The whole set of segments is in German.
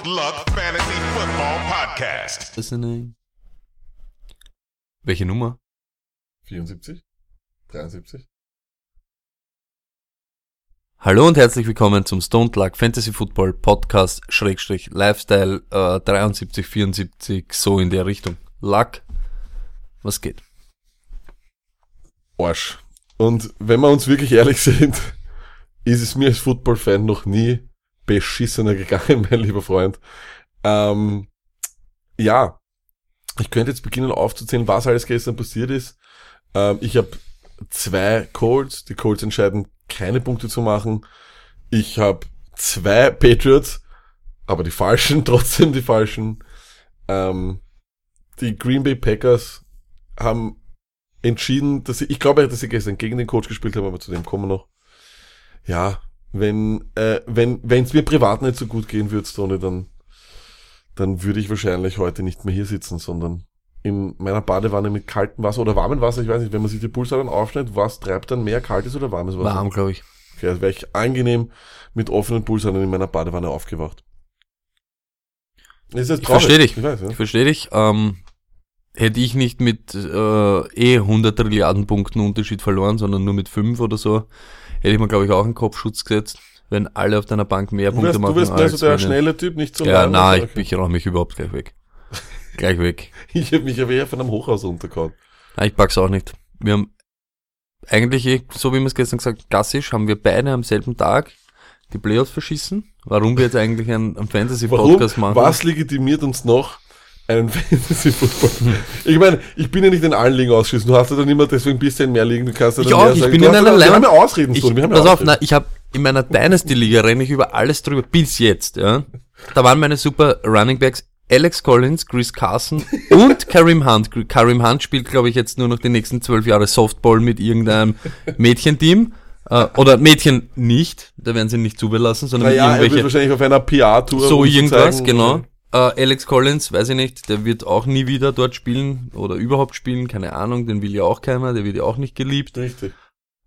Stoned Luck Fantasy Football Podcast. Listening. Welche Nummer? 74? 73? Hallo und herzlich willkommen zum Stone Luck Fantasy Football Podcast Schrägstrich Lifestyle äh, 73, 74, so in der Richtung. Luck, was geht? Arsch. Und wenn wir uns wirklich ehrlich sind, ist es mir als Football-Fan noch nie beschissener gegangen, mein lieber Freund. Ähm, ja, ich könnte jetzt beginnen aufzuzählen, was alles gestern passiert ist. Ähm, ich habe zwei Colts, die Colts entscheiden, keine Punkte zu machen. Ich habe zwei Patriots, aber die falschen, trotzdem die falschen. Ähm, die Green Bay Packers haben entschieden, dass sie, ich glaube, dass sie gestern gegen den Coach gespielt haben, aber zu dem kommen wir noch. Ja, wenn, äh, wenn, wenn es mir privat nicht so gut gehen würde, Tony, dann, dann würde ich wahrscheinlich heute nicht mehr hier sitzen, sondern in meiner Badewanne mit kaltem Wasser oder warmem Wasser, ich weiß nicht, wenn man sich die Pulsadern aufschneidet, was treibt dann mehr kaltes oder warmes Wasser? Warm, glaube ich. Okay, also wäre ich angenehm mit offenen Pulsadern in meiner Badewanne aufgewacht. Das ist jetzt Ich verstehe dich. Ich weiß, ja. Ich verstehe dich. Ähm, hätte ich nicht mit äh, eh 100 Trilliarden Punkten Unterschied verloren, sondern nur mit 5 oder so, hätte ich mir, glaube ich, auch einen Kopfschutz gesetzt, wenn alle auf deiner Bank mehr Punkte machen. du wirst mehr so als der schnelle Typ, nicht so Ja, na, ich, ich mich überhaupt gleich weg. gleich weg. Ich habe mich aber eher von einem Hochhaus runtergehauen. Nein, ich pack's auch nicht. Wir haben eigentlich, eh, so wie wir es gestern gesagt, klassisch, haben wir beide am selben Tag die Playoffs verschissen. Warum wir jetzt eigentlich einen, einen? Fantasy-Podcast machen? Was legitimiert uns noch einen Fantasy-Football? ich meine, ich bin ja nicht in allen Ligen ausschließen. Du hast ja dann immer deswegen ein bisschen mehr Ligen. Du kannst ja Ich dann auch, mehr ich sagen. bin du in einer ja, Wir haben ja Ausreden, Ich, wir haben pass ja auf, na, ich habe in meiner Dynasty-Liga renne ich über alles drüber, bis jetzt, ja. Da waren meine super Running Backs Alex Collins, Chris Carson und Karim Hunt. Karim Hunt spielt, glaube ich, jetzt nur noch die nächsten zwölf Jahre Softball mit irgendeinem Mädchenteam. Äh, oder Mädchen nicht, da werden sie nicht zubelassen, sondern Naja, er wird irgendwelche wahrscheinlich auf einer PR-Tour. so irgendwas, zeigen, genau. Äh, Alex Collins, weiß ich nicht, der wird auch nie wieder dort spielen oder überhaupt spielen, keine Ahnung, den will ja auch keiner, der wird ja auch nicht geliebt. Richtig.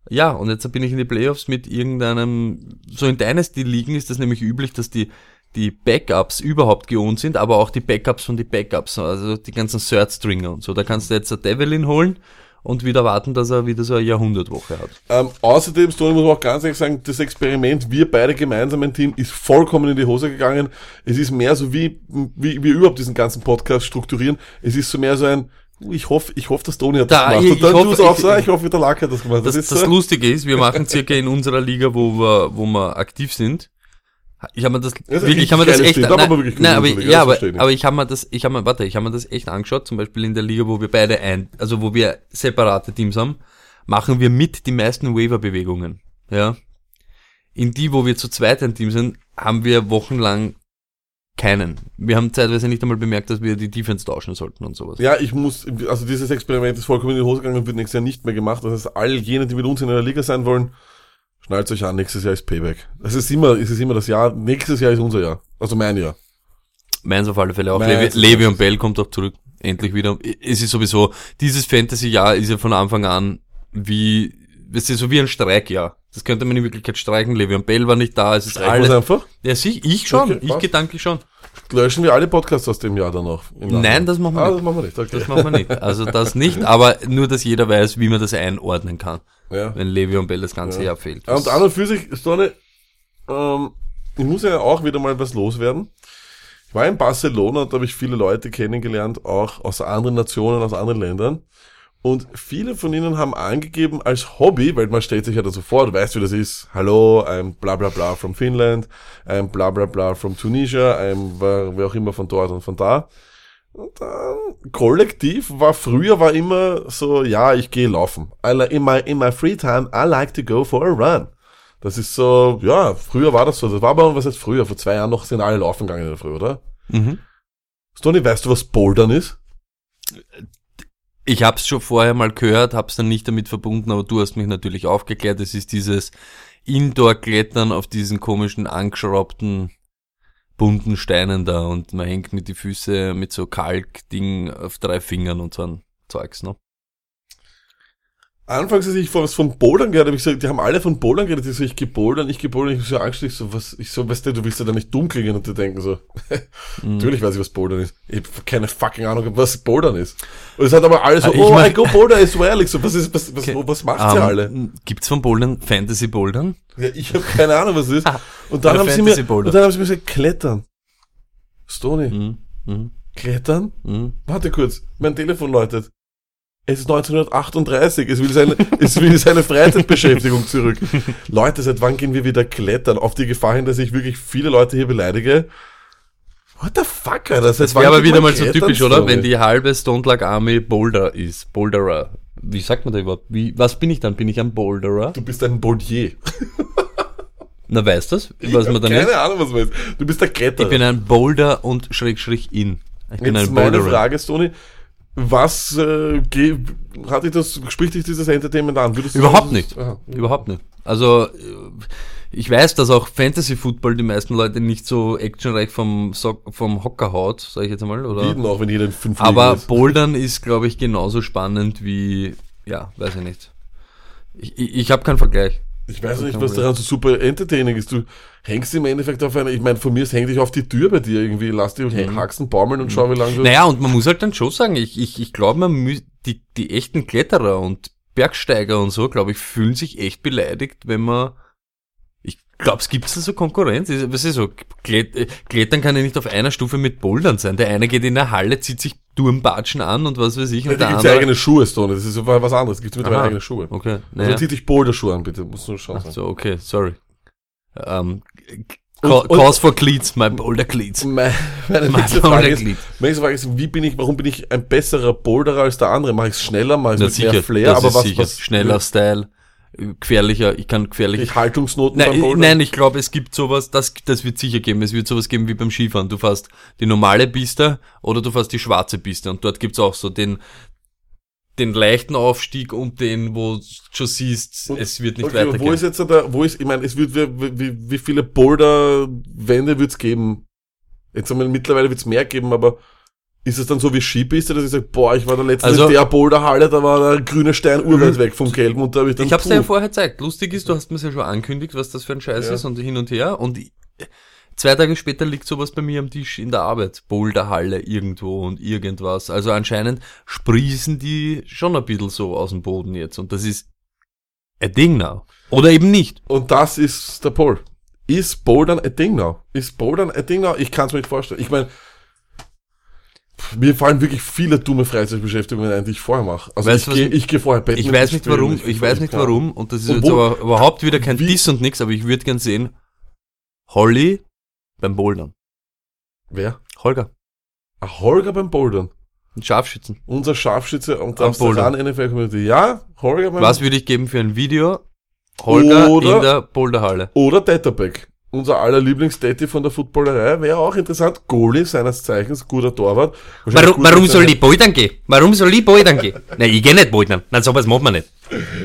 Ja, und jetzt bin ich in die Playoffs mit irgendeinem, so in Dynasty-Ligen ist das nämlich üblich, dass die, die Backups überhaupt geohnt sind, aber auch die Backups von die Backups, also die ganzen Third-Stringer und so. Da kannst du jetzt der Devlin holen und wieder warten, dass er wieder so eine Jahrhundertwoche hat. Ähm, außerdem, Toni, muss man auch ganz ehrlich sagen, das Experiment, wir beide gemeinsam ein Team, ist vollkommen in die Hose gegangen. Es ist mehr so wie, wie wir überhaupt diesen ganzen Podcast strukturieren. Es ist so mehr so ein, ich hoffe, ich hoffe, dass Toni hat das Da, gemacht. ich- Und dann du es auch ich- so, ich hoffe, der Lack hat das gemacht. Das, ist das so, Lustige ist, wir machen circa in unserer Liga, wo wir, wo wir aktiv sind. Ich habe mir das, ist wirklich, ich habe mir das echt, da nein, haben wir wirklich nein, aber, ja, das aber, aber ich habe mir das, ich habe mir, warte, ich habe mir das echt angeschaut, zum Beispiel in der Liga, wo wir beide ein, also wo wir separate Teams haben, machen wir mit die meisten Waiver-Bewegungen, ja. In die, wo wir zu zweit ein Team sind, haben wir wochenlang keinen. Wir haben zeitweise nicht einmal bemerkt, dass wir die Defense tauschen sollten und sowas. Ja, ich muss, also dieses Experiment ist vollkommen in die Hose gegangen und wird nächstes Jahr nicht mehr gemacht. Das heißt, all jene, die mit uns in einer Liga sein wollen, schnallt euch an, nächstes Jahr ist Payback. Es ist immer, es ist immer das Jahr, nächstes Jahr ist unser Jahr. Also mein Jahr. Meins auf alle Fälle auch. Levi, Levi und Bell kommt auch zurück. Endlich wieder. Es ist sowieso, dieses Fantasy-Jahr ist ja von Anfang an wie, es ist so wie ein Streikjahr. Das könnte man in Wirklichkeit streichen. Levi und Bell war nicht da. Es ist Streichen alles. einfach. Ja, sich, ich schon. Okay, ich passt. gedanklich schon. Löschen wir alle Podcasts aus dem Jahr dann noch. Nachhinein. Nein, das machen wir ah, nicht. das machen wir nicht. Okay. Das machen wir nicht. Also das nicht, aber nur, dass jeder weiß, wie man das einordnen kann, ja. wenn Levi und Bell das ganze Jahr fehlt. Ja, Und an und für sich, Stonne, ähm, ich muss ja auch wieder mal was loswerden. Ich war in Barcelona und da habe ich viele Leute kennengelernt, auch aus anderen Nationen, aus anderen Ländern. Und viele von ihnen haben angegeben als Hobby, weil man stellt sich ja da so vor, du weißt, wie das ist. Hallo, I'm bla bla bla from Finland, I'm bla bla bla from Tunisia, I'm wer auch immer von dort und von da. Und dann, kollektiv war früher war immer so, ja, ich gehe laufen. In my, in my free time, I like to go for a run. Das ist so, ja, früher war das so. Das war aber, was heißt früher? Vor zwei Jahren noch sind alle laufen gegangen in der Früh, oder? Mhm. Stoney, weißt du, was Bouldern ist? Ich habe es schon vorher mal gehört, habe es dann nicht damit verbunden, aber du hast mich natürlich aufgeklärt. Es ist dieses Indoor-Klettern auf diesen komischen angeschraubten bunten Steinen da und man hängt mit die Füße mit so Kalkding auf drei Fingern und so ein Zeugs, ne? Anfangs, als ich von Bouldern gehört habe, ich gesagt, die haben alle von Bouldern geredet, ich so, ich geh Bouldern, ich geh Bouldern, ich so Angst, ich so, was, ich so, weißt du, du willst ja da nicht dumm klingen und die denken so, natürlich weiß ich, was Bouldern ist. Ich hab keine fucking Ahnung, was Bouldern ist. Und es hat aber alles so, Ah, ich oh, mein- I go Boulder as well. Ich so, was ist, was, was, was macht ihr alle? Ähm, Gibt's von Bouldern Fantasy Bouldern? Ja, ich habe keine Ahnung, was es ist. Und dann haben sie mir, und dann haben sie mir gesagt, klettern. Stony, Mhm. Mhm. klettern? Mhm. Warte kurz, mein Telefon läutet. Es ist 1938, es will seine, es will seine Freizeitbeschäftigung zurück. Leute, seit wann gehen wir wieder klettern? Auf die Gefahr hin, dass ich wirklich viele Leute hier beleidige. What the fuck, Alter? Seit Das wäre aber wieder mal so typisch, oder? Wenn die halbe Stone Lag Army Boulder ist. Boulderer. Wie sagt man da überhaupt? Wie, was bin ich dann? Bin ich ein Boulderer? Du bist ein Boldier. Na, weißt du das? Was man Keine ist? Ahnung, was man ist. Du bist der Kletterer. Ich bin ein Boulder und Schräg, Schräg in. Ich bin Jetzt ein meine Boulderer. Frage, Stony. Was äh, hat dich das, spricht dich dieses Entertainment an? Würdest Überhaupt sagen, nicht. Aha. Überhaupt nicht. Also, äh, ich weiß, dass auch Fantasy Football die meisten Leute nicht so actionreich vom, vom Hocker haut, sag ich jetzt mal, oder? Jeden auch, wenn jeder fünf Aber ist. Bouldern ist, glaube ich, genauso spannend wie, ja, weiß ich nicht. Ich, ich, ich habe keinen Vergleich. Ich weiß nicht, was daran so super entertaining ist. Du hängst im Endeffekt auf einer, ich meine, von mir aus häng dich auf die Tür bei dir irgendwie, lass dich Haxen baumeln und schau, wie lange du... Naja, und man muss halt dann schon sagen, ich, ich, ich glaube, man mü- die, die echten Kletterer und Bergsteiger und so, glaube ich, fühlen sich echt beleidigt, wenn man, ich glaube, es gibt so Konkurrenz. Ist- Was ist so? Klet, äh, Klettern kann ja nicht auf einer Stufe mit Bouldern sein. Der eine geht in der Halle, zieht sich Turmbatschen an und was weiß ich, und da der gibt's ja eigene Schuhe, Stone. Das ist was anderes. Gibt mittlerweile Aha. eigene Schuhe. Okay, Also naja. zieh dich Boulder-Schuhe an, bitte. Musst du schauen. Ach so, okay, sorry. Ähm, Und- ca- und- Cause for Cleats, my Boulder Cleats. Meine, meine Mein nächste Frage ist, Boulderglied. meine nächste Frage ist, wie bin ich, warum bin ich ein besserer Boulderer als der andere? Mache ich es schneller, mache ich es mit sicher, mehr Flair, aber ist was, sicher. was Schneller Style, gefährlicher, ich kann gefährlich. ich Haltungsnoten beim Nein, Bouldern? nein, ich glaube, es gibt sowas, das, das wird sicher geben. Es wird sowas geben wie beim Skifahren. Du fährst die normale Piste oder du fährst die schwarze Piste. Und dort gibt's auch so den, den leichten Aufstieg und den, wo du schon siehst, Und- es wird nicht okay, weitergehen. wo ist jetzt da, wo ist, ich meine, es wird, wie, wie, wie viele Boulder-Wände wird's geben? Jetzt einmal, mittlerweile wird's mehr geben, aber ist es dann so wie Skipiste, dass ich sage, boah, ich war da letztens Also- in der Boulderhalle, da war der grüne Stein urweit weg vom gelben und da habe ich dann, ich hab's dir ja vorher gezeigt. Lustig ist, du hast mir ja schon angekündigt, was das für ein Scheiß Ja. ist und hin und her. Und ich, zwei Tage später liegt sowas bei mir am Tisch in der Arbeit. Boulderhalle irgendwo und irgendwas. Also anscheinend sprießen die schon ein bisschen so aus dem Boden jetzt. Und das ist ein Ding now. Oder eben nicht. Und das ist der Paul. Ist Bouldern a Ding now? Ist Bouldern a Ding now? Ich kann es mir nicht vorstellen. Ich meine, mir fallen wirklich viele dumme Freizeitbeschäftigungen ein, die ich vorher mache. Also Weißt ich gehe ich geh vorher Badminton Ich weiß nicht spielen, warum, ich- ich weiß nicht warum, und das ist Und jetzt wo- aber überhaupt wieder kein wie- Diss und nix, aber ich würde gern sehen, Holly beim Bouldern. Wer? Holger, Ah, Holger beim Bouldern. ein Scharfschützen. Unser Scharfschütze und Am das Bouldern. NFL Community. Ja, Holger beim Was würde ich geben für ein Video? Holger Oder- in der Boulderhalle. Oder Datterback. Unser aller Lieblings-Daddy von der Footballerei wäre auch interessant. Goalie seines Zeichens, guter Torwart. Warum, gut warum soll ich bouldern gehen? Warum soll ich bouldern gehen? Nein, ich geh nicht bouldern. Nein, sowas macht man nicht.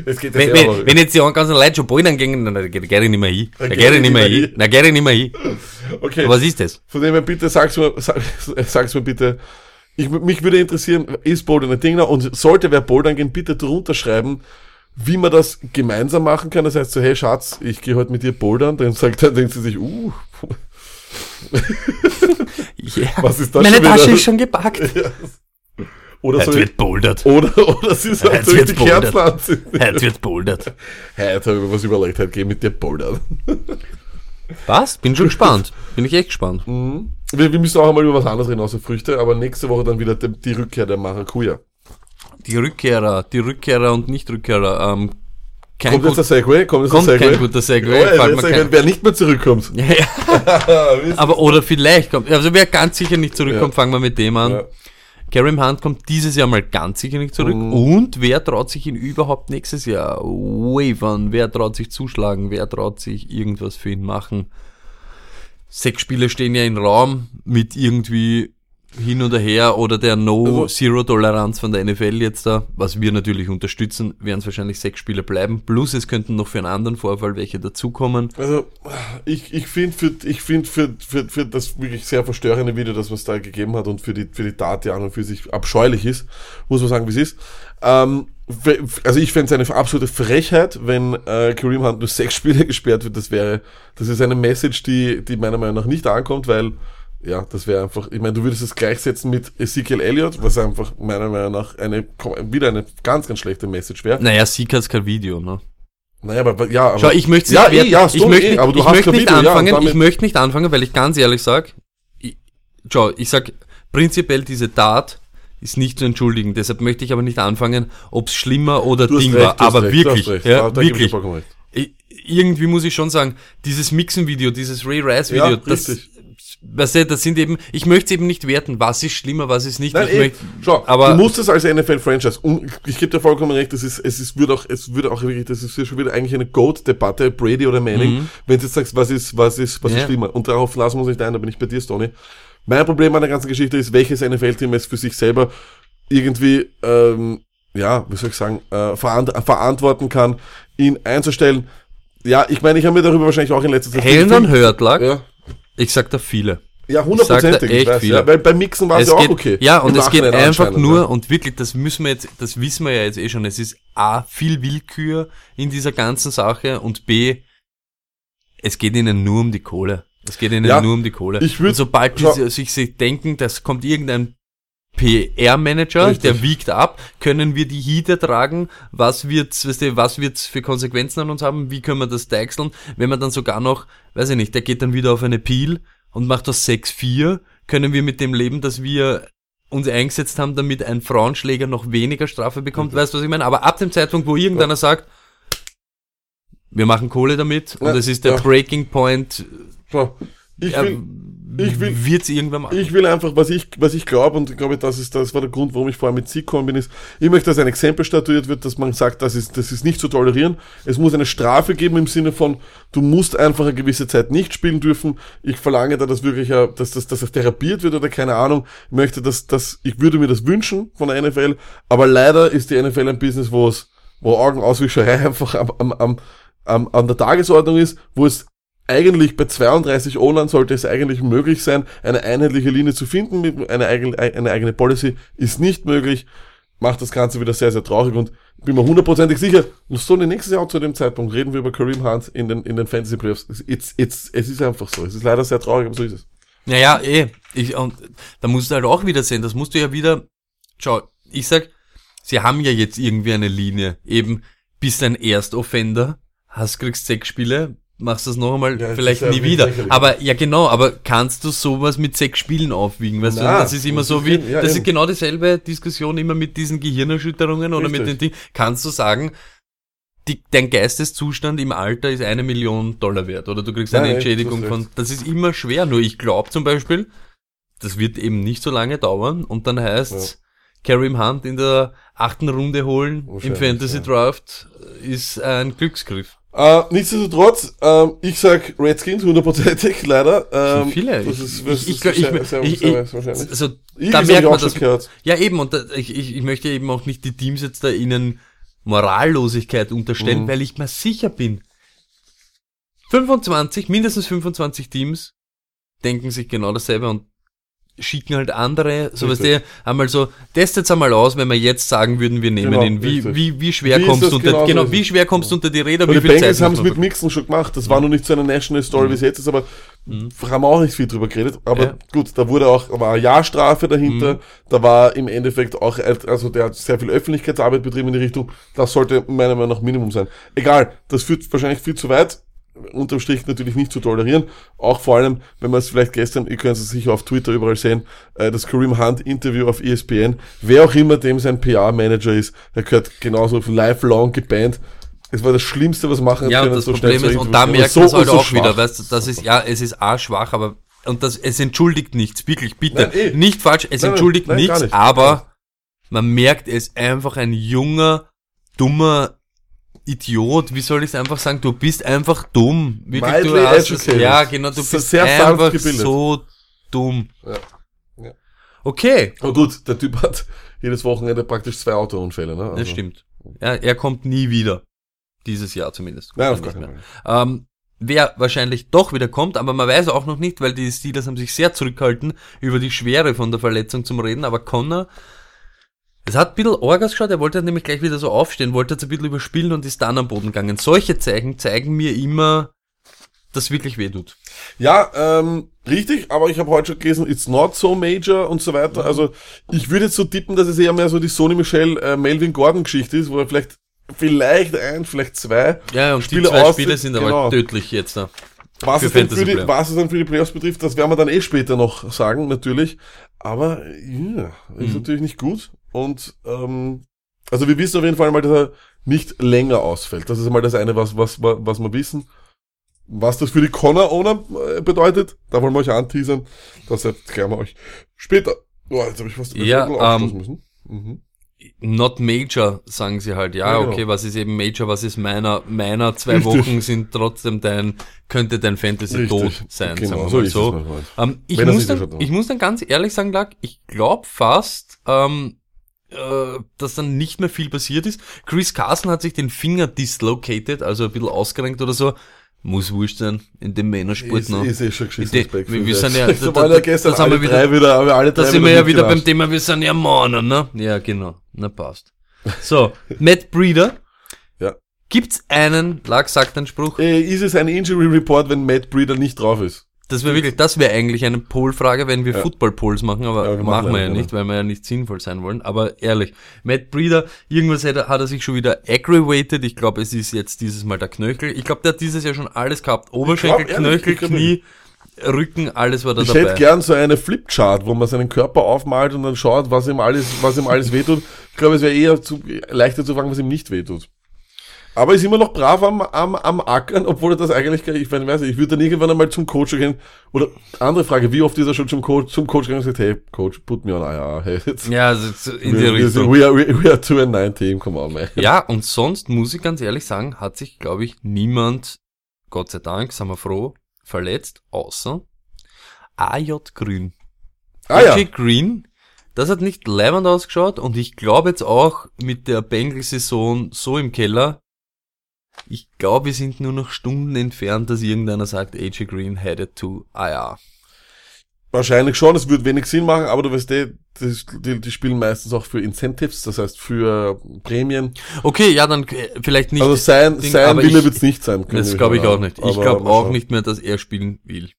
Es geht Wenn, wenn, aber- wenn jetzt die ganzen Leute schon bouldern gehen, dann dann geh geh ich nicht mehr hin. Dann Dann geh ich nicht mehr hin. Dann geh ich nicht mehr hin. Okay. Was ist das? Von dem her bitte sag's mir, sag, sag's mir bitte. Ich, mich würde interessieren, ist Bouldern ein Ding? Und sollte wer Bouldern gehen, bitte drunter schreiben, wie man das gemeinsam machen kann. Das heißt so, hey Schatz, ich gehe heute mit dir bouldern. Dann sagt dann denkt sie sich, uh, Ja. was ist das Meine? Tasche ist schon gepackt. Oder Jetzt so, wird bouldert. oder, oder sie sagt, ich wird's die Kerzen anzünden? Heute wird bouldert. Heute habe ich mir was überlegt, heute gehe mit dir bouldern. Was? Bin schon gespannt. Bin ich echt gespannt. Wir, wir müssen auch einmal über was anderes reden, außer Früchte, aber nächste Woche dann wieder die, die Rückkehr der Maracuja. Die Rückkehrer, die Rückkehrer und Nicht-Rückkehrer. Ähm, kein Kommt jetzt der Segway? Kommt jetzt kommt der Segway? kein guter Segway. Ja, sag ich, kein, wer nicht mehr zurückkommt. ja, ja. Aber oder vielleicht kommt. Also wer ganz sicher nicht zurückkommt, Ja. fangen wir mit dem an. Ja. Karim Hunt kommt dieses Jahr mal ganz sicher nicht zurück. Mhm. Und wer traut sich ihn überhaupt nächstes Jahr wavern? Wer traut sich zuschlagen? Wer traut sich irgendwas für ihn machen? Sechs Spiele stehen ja im Raum mit irgendwie hin oder her oder der Also- No-Zero-Toleranz von der NFL jetzt da, was wir natürlich unterstützen, werden es wahrscheinlich sechs Spiele bleiben. Plus es könnten noch für einen anderen Vorfall welche dazukommen. Also, ich, ich finde für, ich finde für, für, für das wirklich sehr verstörende Video, das was da gegeben hat und für die, für die Tat, die an und für sich abscheulich ist, muss man sagen, wie es ist. Ähm, also ich fände es eine absolute Frechheit, wenn äh, Kareem Hunt nur sechs Spiele gesperrt wird. Das wäre, das ist eine Message, die, die meiner Meinung nach nicht ankommt, weil ja, das wäre einfach, ich meine, du würdest es gleichsetzen mit Ezekiel Elliott, was einfach meiner Meinung nach eine, wieder eine ganz, ganz schlechte Message wäre. Naja, Sieg hat's kein Video, ne? Naja, aber, ja, aber. Schau, ich möchte ja, eh, ja, hast ich möchte, eh, aber du ich hast möchte nicht Video, ja, anfangen, damit- ich möchte nicht anfangen, weil ich ganz ehrlich sag, ich, schau, ich sag, prinzipiell diese Tat ist nicht zu entschuldigen, deshalb möchte ich aber nicht anfangen, ob's schlimmer oder Du Ding recht, war, aber recht, wirklich, ja, ich wirklich. vollkommen recht. I- Irgendwie muss ich schon sagen, dieses Mixen-Video, dieses Ray Rice-Video, Ja, das, richtig. Weißt du, das sind eben, ich möchte es eben nicht werten, was ist schlimmer, was ist nicht. Nein, ich eh, möchte, schau, aber- du musst es als NFL-Franchise, und ich gebe dir vollkommen recht, das ist, es ist, würde auch, es würde auch wirklich, das ist ja schon wieder eigentlich eine Goat-Debatte, Brady oder Manning, wenn du jetzt sagst, was ist, was ist, was Mhm. Ja. ist schlimmer, und darauf lassen wir uns nicht ein, da bin ich bei dir, Stoney. Mein Problem an der ganzen Geschichte ist, welches NFL-Team es für sich selber irgendwie, ähm, ja, wie soll ich sagen, äh, verant verantworten kann, ihn einzustellen. Ja, ich meine, ich habe mir darüber wahrscheinlich auch in letzter Zeit... Hellen und Hörtlag, Ja, ich sag da viele. ja hundertprozentig, echt weiß, viele. ja, weil beim Mixen war es ja auch geht, okay. Ja, und es geht einfach nur, ja. und wirklich, das müssen wir jetzt, das wissen wir ja jetzt eh schon, es ist A, viel Willkür in dieser ganzen Sache und B, es geht ihnen nur um die Kohle. Es geht ihnen Ja, nur um die Kohle. ich würd- und sobald die sich denken, das kommt irgendein PR-Manager, der wiegt ab, können wir die Heat ertragen, was wird's, weißt du, was wird's für Konsequenzen an uns haben, wie können wir das deichseln, wenn man dann sogar noch, weiß ich nicht, der geht dann wieder auf eine Peel und macht das 6-4, können wir mit dem leben, dass wir uns eingesetzt haben, damit ein Frauenschläger noch weniger Strafe bekommt, weißt du, was ich meine? Aber ab dem Zeitpunkt, wo irgendeiner sagt, wir machen Kohle damit und Ja, es ist der ja. Breaking Point, ich ja, will, ich will- wird's irgendwann machen. ich will einfach, was ich, was ich glaube, und ich glaube, das ist, das war der Grund, warum ich vorher mit Sieg gekommen bin, ist, ich möchte, dass ein Exempel statuiert wird, dass man sagt, das ist, das ist nicht zu tolerieren. Es muss eine Strafe geben im Sinne von, du musst einfach eine gewisse Zeit nicht spielen dürfen. Ich verlange da, dass wirklich, dass das, dass das therapiert wird oder keine Ahnung. Ich möchte, dass, dass, ich würde mir das wünschen von der NFL, aber leider ist die NFL ein Business, wo es, wo Augenauswischerei einfach am, am, am, am, an der Tagesordnung ist, wo es eigentlich bei 32 O-Line sollte es eigentlich möglich sein, eine einheitliche Linie zu finden, mit eine eigene, eine eigene Policy ist nicht möglich, macht das Ganze wieder sehr, sehr traurig und bin mir hundertprozentig sicher, so nächstes Jahr zu dem Zeitpunkt reden wir über Kareem Hunt in den, in den Fantasy Playoffs. It's, it's, es ist einfach so. Es ist leider sehr traurig, aber so ist es. Naja, eh. Ich, und da musst du halt auch wieder sehen, das musst du ja wieder, schau, ich sag, sie haben ja jetzt irgendwie eine Linie, eben, bist ein Erstoffender, hast, kriegst sechs Spiele, machst das noch einmal, Ja, vielleicht nie wieder. lächerlich. Aber, ja genau, aber kannst du sowas mit sechs Spielen aufwiegen, weißt du, Na, das ist immer so wie, ja, das eben. ist genau dieselbe Diskussion immer mit diesen Gehirnerschütterungen oder mit Richtig. den Dingen, kannst du sagen, die, dein Geisteszustand im Alter ist eine Million Dollar wert oder du kriegst eine Entschädigung du von, das ist immer schwer, nur ich glaube zum Beispiel, das wird eben nicht so lange dauern und dann heißt Kareem Hunt in der achten Runde holen im Fantasy. Draft ist ein Glücksgriff. Äh, nichtsdestotrotz, ähm, ich sag Redskins hundertprozentig, leider. Ähm, Viele. Das ist, das ich, ich, ist glaub, ich, sehr, sehr, ich, sehr, ich, sehr wahrscheinlich. also, Eagles da merkt ich man das. gehört. Ja, eben, und da, ich, ich, ich möchte eben auch nicht die Teams jetzt da ihnen Morallosigkeit unterstellen, Mhm. weil ich mir sicher bin, 25, mindestens 25 Teams denken sich genau dasselbe und schicken halt andere, so was die Richtig. einmal so, testet's einmal aus, wenn wir jetzt sagen würden, wir nehmen Genau, ihn. Wie, richtig. wie, wie schwer Wie kommst du unter, genau genau, wie schwer kommst du unter die Räder, Und wie die Bengals haben es mit Mixen schon gemacht. Das war noch nicht so eine National Story, wie es jetzt ist, aber haben wir auch nicht viel drüber geredet. Aber Mhm. Ja. gut, da wurde auch, war eine Jahrstrafe dahinter. Mhm. Da war im Endeffekt auch, also der hat sehr viel Öffentlichkeitsarbeit betrieben in die Richtung. Das sollte meiner Meinung nach Minimum sein. Egal, das führt wahrscheinlich viel zu weit. Unterm Strich natürlich nicht zu tolerieren. Auch vor allem, wenn man es vielleicht gestern, ihr könnt es sicher auf Twitter überall sehen, äh, das Kareem Hunt Interview auf ESPN. Wer auch immer dem sein PR-Manager ist, der gehört genauso lifelong gebannt. Es war das Schlimmste, was machen Ja, können, das so Problem schnell ist, und da merkt so- man es halt so auch wieder, schwach. weißt du, das ist, ja, es ist A schwach, aber, und das, es entschuldigt nichts, wirklich, bitte. Nein, eh. Nicht falsch, es Nein, entschuldigt nein, nichts, nicht. aber man merkt, es einfach ein junger, dummer Idiot, wie soll ich es einfach sagen, du bist einfach dumm. Wirklich, du Mildly hast educated. ja, genau, du bist einfach so dumm. Ja. Ja. Okay, Aber gut, der Typ hat jedes Wochenende praktisch zwei Autounfälle, ne? das stimmt. Er, er kommt nie wieder. Dieses Jahr zumindest. Nein, auf gar keinen. Fall. Ähm, wer wahrscheinlich doch wieder kommt, aber man weiß auch noch nicht, weil die Steelers haben sich sehr zurückgehalten, über die Schwere von der Verletzung zum Reden, aber Connor, es hat ein bisschen Orgas geschaut, er wollte nämlich gleich wieder so aufstehen, wollte jetzt ein bisschen überspielen und ist dann am Boden gegangen. Solche Zeichen zeigen mir immer, dass wirklich weh tut. Ja, ähm, richtig, aber ich habe heute schon gelesen, it's not so major und so weiter. Also ich würde jetzt so tippen, dass es eher mehr so die Sony Michel äh, Melvin Gordon Geschichte ist, wo er vielleicht vielleicht ein, vielleicht zwei Ja, und Spiele die zwei Spiele sind genau. aber tödlich jetzt da. Was es, dann für die, was es dann für die Playoffs betrifft, das werden wir dann eh später noch sagen, natürlich. Aber ja, ist Mhm. natürlich nicht gut. Und ähm, also wir wissen auf jeden Fall mal, dass er nicht länger ausfällt. Das ist einmal das eine, was, was, was wir wissen. Was das für die Connor-Owner äh, bedeutet, da wollen wir euch anteasern. Das erklären wir euch später. Oh, jetzt habe ich fast Ja, ähm, müssen. Mhm. Not major, sagen sie halt. Ja, Ja, genau. okay, was ist eben major, was ist meiner? Meiner zwei Richtig. Wochen sind trotzdem dein, könnte dein Fantasy tot Richtig. sein, Genau, sagen wir mal so. Ähm, ich, muss dann, ich muss dann ganz ehrlich sagen, Lack, ich glaube fast, ähm, äh, dass dann nicht mehr viel passiert ist. Chris Carson hat sich den Finger dislocated, also ein bisschen ausgerenkt oder so. Muss wurscht sein, in dem Männersport Ist, noch. ist eh schon geschissen. Wir- wir sind ja- da, da- da- gestern das haben wir drei wieder, haben alle drei Da sind wieder wir ja wieder beim. Thema, wir sind ja Männer, ne? Ja, genau. Na, passt. So, Matt Breeder. Ja. Gibt's einen, Lack sagt ein Spruch, Äh, ist es ein Injury Report, wenn Matt Breeder nicht drauf ist? Das wäre wirklich, das wäre eigentlich eine Poll-Frage, wenn wir Ja. Football-Polls machen, aber Ja, wir machen machen wir ja nicht, weil wir ja nicht sinnvoll sein wollen. Aber ehrlich, Matt Breeder, irgendwas hat er, hat er sich schon wieder aggravated. Ich glaube, es ist jetzt dieses Mal der Knöchel. Ich glaube, der hat dieses Jahr schon alles gehabt. Oberschenkel, glaub, ehrlich, Knöchel, ich Knie, Rücken, alles war da Ich dabei. hätte gern so eine Flipchart, wo man seinen Körper aufmalt und dann schaut, was ihm alles, was ihm alles wehtut. Ich glaube, es wäre eher zu, leichter zu fragen, was ihm nicht wehtut. Aber ist immer noch brav am, am, am Ackern, obwohl er das eigentlich, gar- ich weiß nicht, ich würde dann irgendwann einmal zum Coach gehen. Oder andere Frage, wie oft ist er schon zum Coach, zum Coach gegangen und gesagt, hey, Coach, put me on IR, hey, jetzt, ja, also so in die sind, Richtung. we are, we, we are two and nine team, come on, man. Ja, und sonst muss ich ganz ehrlich sagen, hat sich, glaube ich, niemand, Gott sei Dank, sind wir froh, verletzt, außer AJ Grün. Ah ja, AJ Green, das hat nicht leibend ausgeschaut und ich glaube jetzt auch mit der Bengals-Saison so im Keller, ich glaube, wir sind nur noch Stunden entfernt, dass irgendeiner sagt, AJ Green headed to IR. wahrscheinlich schon, es würde wenig Sinn machen, aber du weißt eh, das, die, die spielen meistens auch für Incentives, das heißt für Prämien. Okay, ja, dann äh, vielleicht nicht. Also sein, Ding, sein Wille ich- wird's nicht sein. können Das glaube ich auch nicht. Ich glaube auch nicht mehr, dass er spielen will.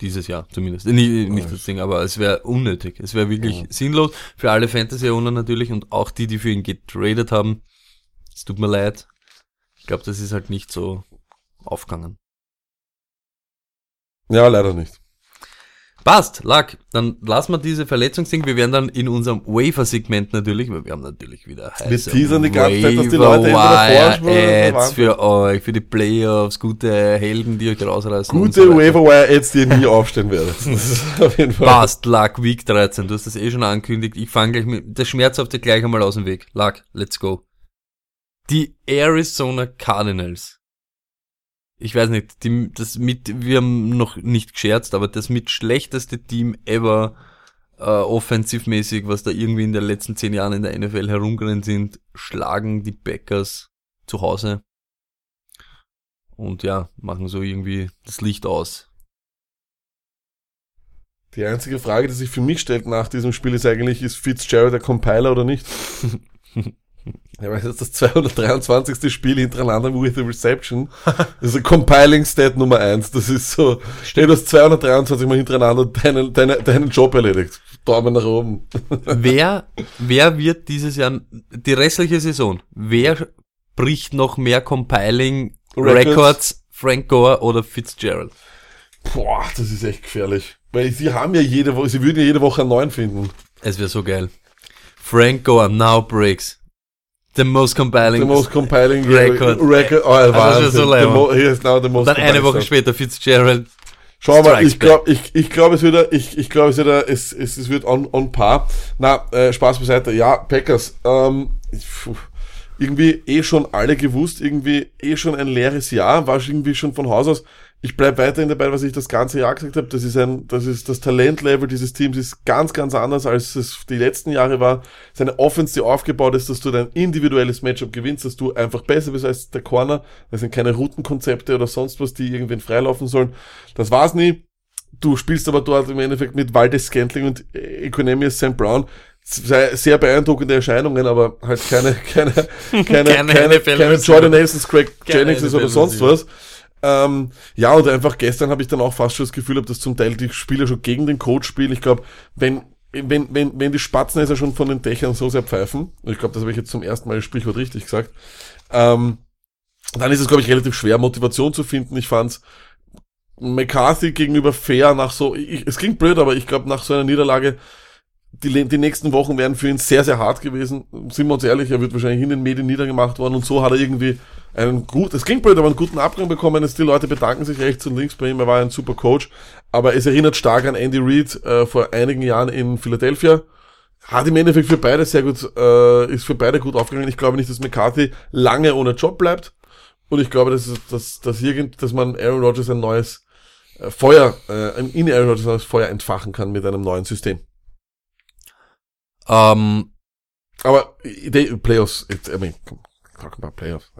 Dieses Jahr zumindest. Nicht, nicht das Ding, aber es wäre unnötig. Es wäre wirklich sinnlos. Für alle Fantasy-Owner natürlich und auch die, die für ihn getradet haben. Es tut mir leid. Ich glaube, das ist halt nicht so aufgegangen. Ja, leider nicht. Passt, Lack. Dann lassen wir diese Verletzungsding. Wir werden dann in unserem Wafer-Segment natürlich, weil wir haben natürlich wieder heiße teasern die ganze Zeit, dass die Leute entweder Ads für euch, für die Playoffs, gute Helden, die euch rausreißen. Gute so weiter. Waiver Ads, die ihr nie aufstellen werdet. Auf jeden Fall. Passt, Luck, Week 13. Du hast das eh schon angekündigt. Ich fange gleich mit, das Schmerzhafte gleich einmal aus dem Weg. Luck, let's go. Die Arizona Cardinals. Ich weiß nicht, die, das mit, wir haben noch nicht gescherzt, aber das mit schlechteste Team ever, äh, offensivmäßig, was da irgendwie in den letzten zehn Jahren in der NFL herumgerannt sind, schlagen die Packers zu Hause. Und ja, machen so irgendwie das Licht aus. Die einzige Frage, die sich für mich stellt nach diesem Spiel ist eigentlich, ist Fitzgerald der Compiler oder nicht? Ja, weil das ist das 223. Spiel hintereinander with a Reception. Das ist ein Compiling Stat Nummer eins. Das ist so, stell du hast 223 Mal hintereinander deinen, deinen, deinen Job erledigt. Daumen nach oben. wer, wer wird dieses Jahr, die restliche Saison, wer bricht noch mehr Compiling Records. Records, Frank Gore oder Fitzgerald? Boah, das ist echt gefährlich. Weil sie haben ja jede Woche, sie würden ja jede Woche einen neuen finden. Es wäre so geil. Frank Gore now breaks. The most compiling. The most compiling Record. record oh, wär Wahnsinn. so the leibend. mo, he is now the most dann eine Woche später Fitzgerald. Schau mal, ich glaube, ich, ich glaube, es wird, ich, ich glaube, es wird, es, es, es wird on, on par. Na, äh, Spaß beiseite. Ja, Packers, ähm, puh, irgendwie eh schon alle gewusst, irgendwie eh schon ein leeres Jahr, war irgendwie schon von Haus aus ich bleib weiterhin dabei, was ich das ganze Jahr gesagt habe. Das ist ein, das ist das Talentlevel dieses Teams ist ganz, ganz anders, als es die letzten Jahre war. Seine Offense, die aufgebaut ist, dass du dein individuelles Matchup gewinnst, dass du einfach besser bist als der Corner. Das sind keine Routenkonzepte oder sonst was, die irgendwen freilaufen sollen. Das war's nie. Du spielst aber dort im Endeffekt mit Waldes Scantling und Economius St. Brown sehr, sehr beeindruckende Erscheinungen, aber halt keine, keine, keine, keine, keine, keine Jordan Nelsons, Craig Jennings oder sonst was. Ähm, ja, und einfach gestern habe ich dann auch fast schon das Gefühl, gehabt, dass zum Teil die Spieler schon gegen den Coach spielen. Ich glaube, wenn, wenn, wenn, wenn die Spatzen ist ja schon von den Dächern so sehr pfeifen, ich glaube, das habe ich jetzt zum ersten Mal das Sprichwort richtig gesagt, ähm, dann ist es, glaube ich, relativ schwer, Motivation zu finden. Ich fand's McCarthy gegenüber fair nach so, ich, es klingt blöd, aber ich glaube, nach so einer Niederlage die, die nächsten Wochen wären für ihn sehr, sehr hart gewesen. Sind wir uns ehrlich, er wird wahrscheinlich in den Medien niedergemacht worden und so hat er irgendwie einen gut, es klingt blöd, aber einen guten Abgang bekommen. Jetzt die Leute bedanken sich rechts und links bei ihm, er war ein super Coach. Aber es erinnert stark an Andy Reid äh, vor einigen Jahren in Philadelphia. Hat im Endeffekt für beide sehr gut, äh, ist für beide gut aufgegangen. Ich glaube nicht, dass McCarthy lange ohne Job bleibt. Und ich glaube, dass, dass, dass, irgend, dass man Aaron Rodgers ein neues äh, Feuer, äh, in Aaron Rodgers ein neues Feuer entfachen kann mit einem neuen System. Ähm, Aber they, Playoffs, it, I mean, talk about Playoffs.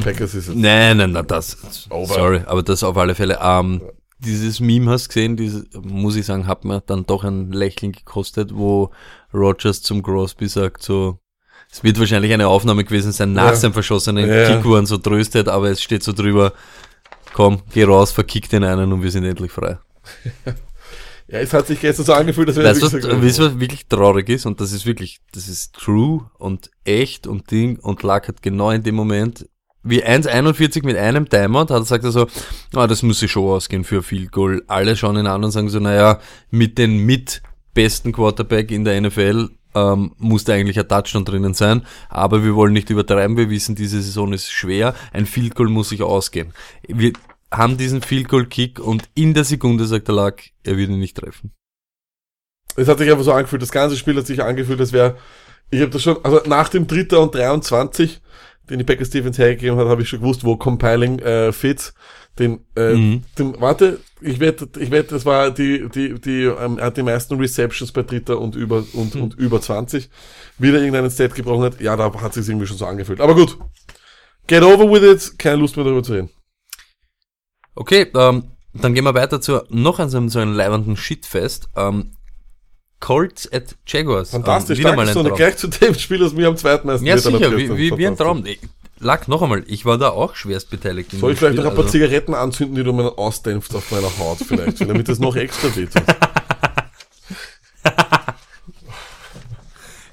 Packers ist es. nein, nein, nein, das, Over. sorry, aber das auf alle Fälle. Ähm, dieses Meme hast gesehen, dieses, muss ich sagen, hat mir dann doch ein Lächeln gekostet, wo Rogers zum Crosby sagt so, es wird wahrscheinlich eine Aufnahme gewesen sein nach Ja. seinem verschossenen Ja. Kick, wo er so tröstet, aber es steht so drüber, komm, geh raus, verkick den einen und wir sind endlich frei. Ja, es hat sich gestern so angefühlt, als wäre Weißt du, wirklich was, weißt du, was wirklich traurig ist? Und das ist wirklich, das ist true und echt und Ding und Luck hat genau in dem Moment, wie 1,41 mit einem Timeout, hat er gesagt er so, ah, das muss sich schon ausgehen für Field Goal. Alle schauen ihn an und sagen so, naja, mit den mit besten Quarterback in der NFL ähm, muss da eigentlich ein Touchdown drinnen sein, aber wir wollen nicht übertreiben, wir wissen, diese Saison ist schwer, ein Field Goal muss sich ausgehen. Wir haben diesen Field Goal Kick und in der Sekunde sagt der Luck, er wird ihn nicht treffen. Es hat sich einfach so angefühlt, das ganze Spiel hat sich angefühlt, als wäre, ich habe das schon, also nach dem Dritter und 23, den die Packers Stevens hergegeben hat, habe ich schon gewusst, wo Compiling äh, fits. Den, äh, Mhm. den, warte, ich wette, ich wette, das war die, die, die, ähm, hat die meisten Receptions bei Dritter und über, und, und über 20. Wieder irgendeinen Stat gebrochen hat, ja, da hat sich irgendwie schon so angefühlt. Aber gut. Get over with it, keine Lust mehr darüber zu reden. Okay, ähm, dann gehen wir weiter zu noch einem, so einem leibenden Shitfest. Ähm, Colts at Jaguars. Fantastisch, ähm, wieder mal ein. Traum. Gleich zu dem Spiel, das mir am zweiten meisten Ja, sicher, wie, wie, wie ein. Traum. Ich, lag noch einmal, ich war da auch schwerst beteiligt. Soll ich vielleicht Spiel, noch ein paar also- Zigaretten anzünden, die du mir ausdämpfst auf meiner Haut vielleicht, damit das noch extra wehtut?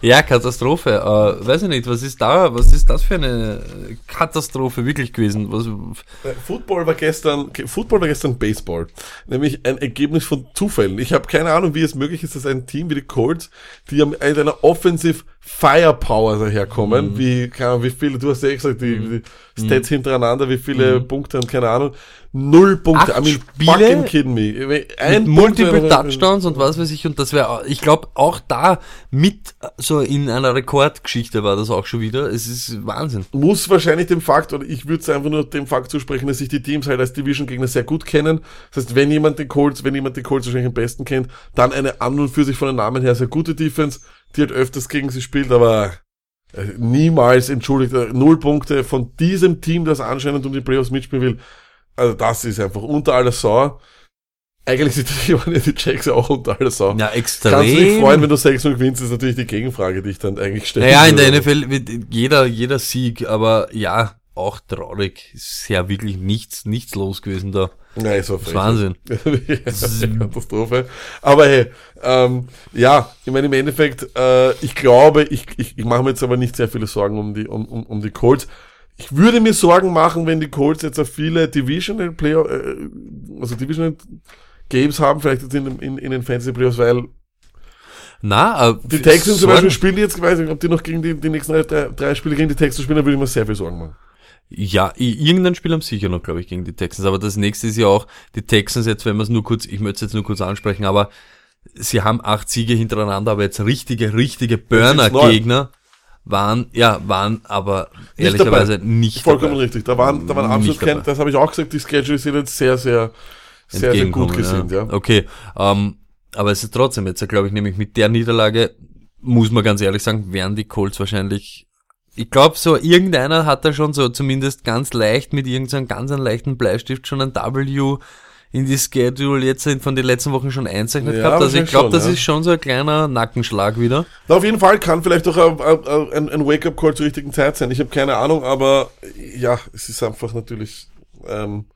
Ja, Katastrophe. Äh, weiß ich nicht, was ist da, was ist das für eine Katastrophe wirklich gewesen? Was, Äh, Football war gestern, Football war gestern Baseball. Nämlich ein Ergebnis von Zufällen. Ich habe keine Ahnung, wie es möglich ist, dass ein Team wie die Colts, die mit einer Offensive Firepower daherkommen, Mhm. wie, keine Ahnung, wie viele, du hast ja eh gesagt, die, die Stats hintereinander, wie viele Punkte und keine Ahnung. Null Punkte. Mhm. Acht I mean, fucking kidding me. Ein Multiple Touchdowns und was weiß ich, und das wäre, ich glaube, auch da mit so in einer Rekordgeschichte war das auch schon wieder. Es ist Wahnsinn. muss wahrscheinlich dem Fakt, oder ich würde es einfach nur dem Fakt zusprechen, dass sich die Teams halt als Division-Gegner sehr gut kennen. Das heißt, wenn jemand die Colts, wenn jemand die Colts wahrscheinlich am besten kennt, dann eine an und für sich von den Namen her sehr gute Defense, die halt öfters gegen sie spielt, aber äh, niemals, entschuldigt, äh, null Punkte von diesem Team, das anscheinend um die Playoffs mitspielen will. Also das ist einfach unter aller Sau. Eigentlich sind die, die Jacks ja auch unter aller Sau. Ja, extrem. Kannst du dich freuen, wenn du 6 und gewinnst, ist natürlich die Gegenfrage, die ich dann eigentlich stelle. Naja, in der NFL wird jeder, jeder Sieg, aber ja, auch traurig. Ist ja wirklich nichts, nichts los gewesen da. Ist Das ist Wahnsinn. das ist eine Katastrophe. Aber hey, ähm, ja, ich meine im Endeffekt, äh, ich glaube, ich, ich, ich mache mir jetzt aber nicht sehr viele Sorgen um die, um, um, um die Colts. Ich würde mir Sorgen machen, wenn die Colts jetzt auf viele Divisional Player, äh, also Divisional Games haben, vielleicht jetzt in, in, in den Fantasy Playoffs, weil Na, äh, die Texans zum Beispiel spielen jetzt, ich weiß nicht, ob die noch gegen die, die nächsten drei, drei Spiele gegen die Texans spielen, dann würde ich mir sehr viel Sorgen machen. Ja, irgendein Spiel haben sicher noch, glaube ich, gegen die Texans. Aber das nächste ist ja auch, die Texans jetzt, wenn wir es nur kurz, ich möchte es jetzt nur kurz ansprechen, aber sie haben acht Siege hintereinander, aber jetzt richtige, richtige Burner-Gegner. waren, ja, waren aber Nicht ehrlicherweise dabei. nicht Vollkommen dabei. richtig. Da waren, da waren absolut dabei. das habe ich auch gesagt, die Schedules sind jetzt sehr, sehr, sehr, sehr gut entgegenkommen, gesinnt, ja. Okay, ähm, aber es ist trotzdem jetzt, glaube ich, nämlich mit der Niederlage, muss man ganz ehrlich sagen, werden die Colts wahrscheinlich, ich glaube so, irgendeiner hat da schon so zumindest ganz leicht mit irgendeinem ganz einen leichten Bleistift schon ein W in die Schedule jetzt von den letzten Wochen schon einzeichnet Ja, gehabt. Also ich glaube, das ja. ist schon so ein kleiner Nackenschlag wieder. Na, auf jeden Fall kann vielleicht auch ein, ein Wake-up-Call zur richtigen Zeit sein. Ich habe keine Ahnung, aber ja, es ist einfach natürlich ähm,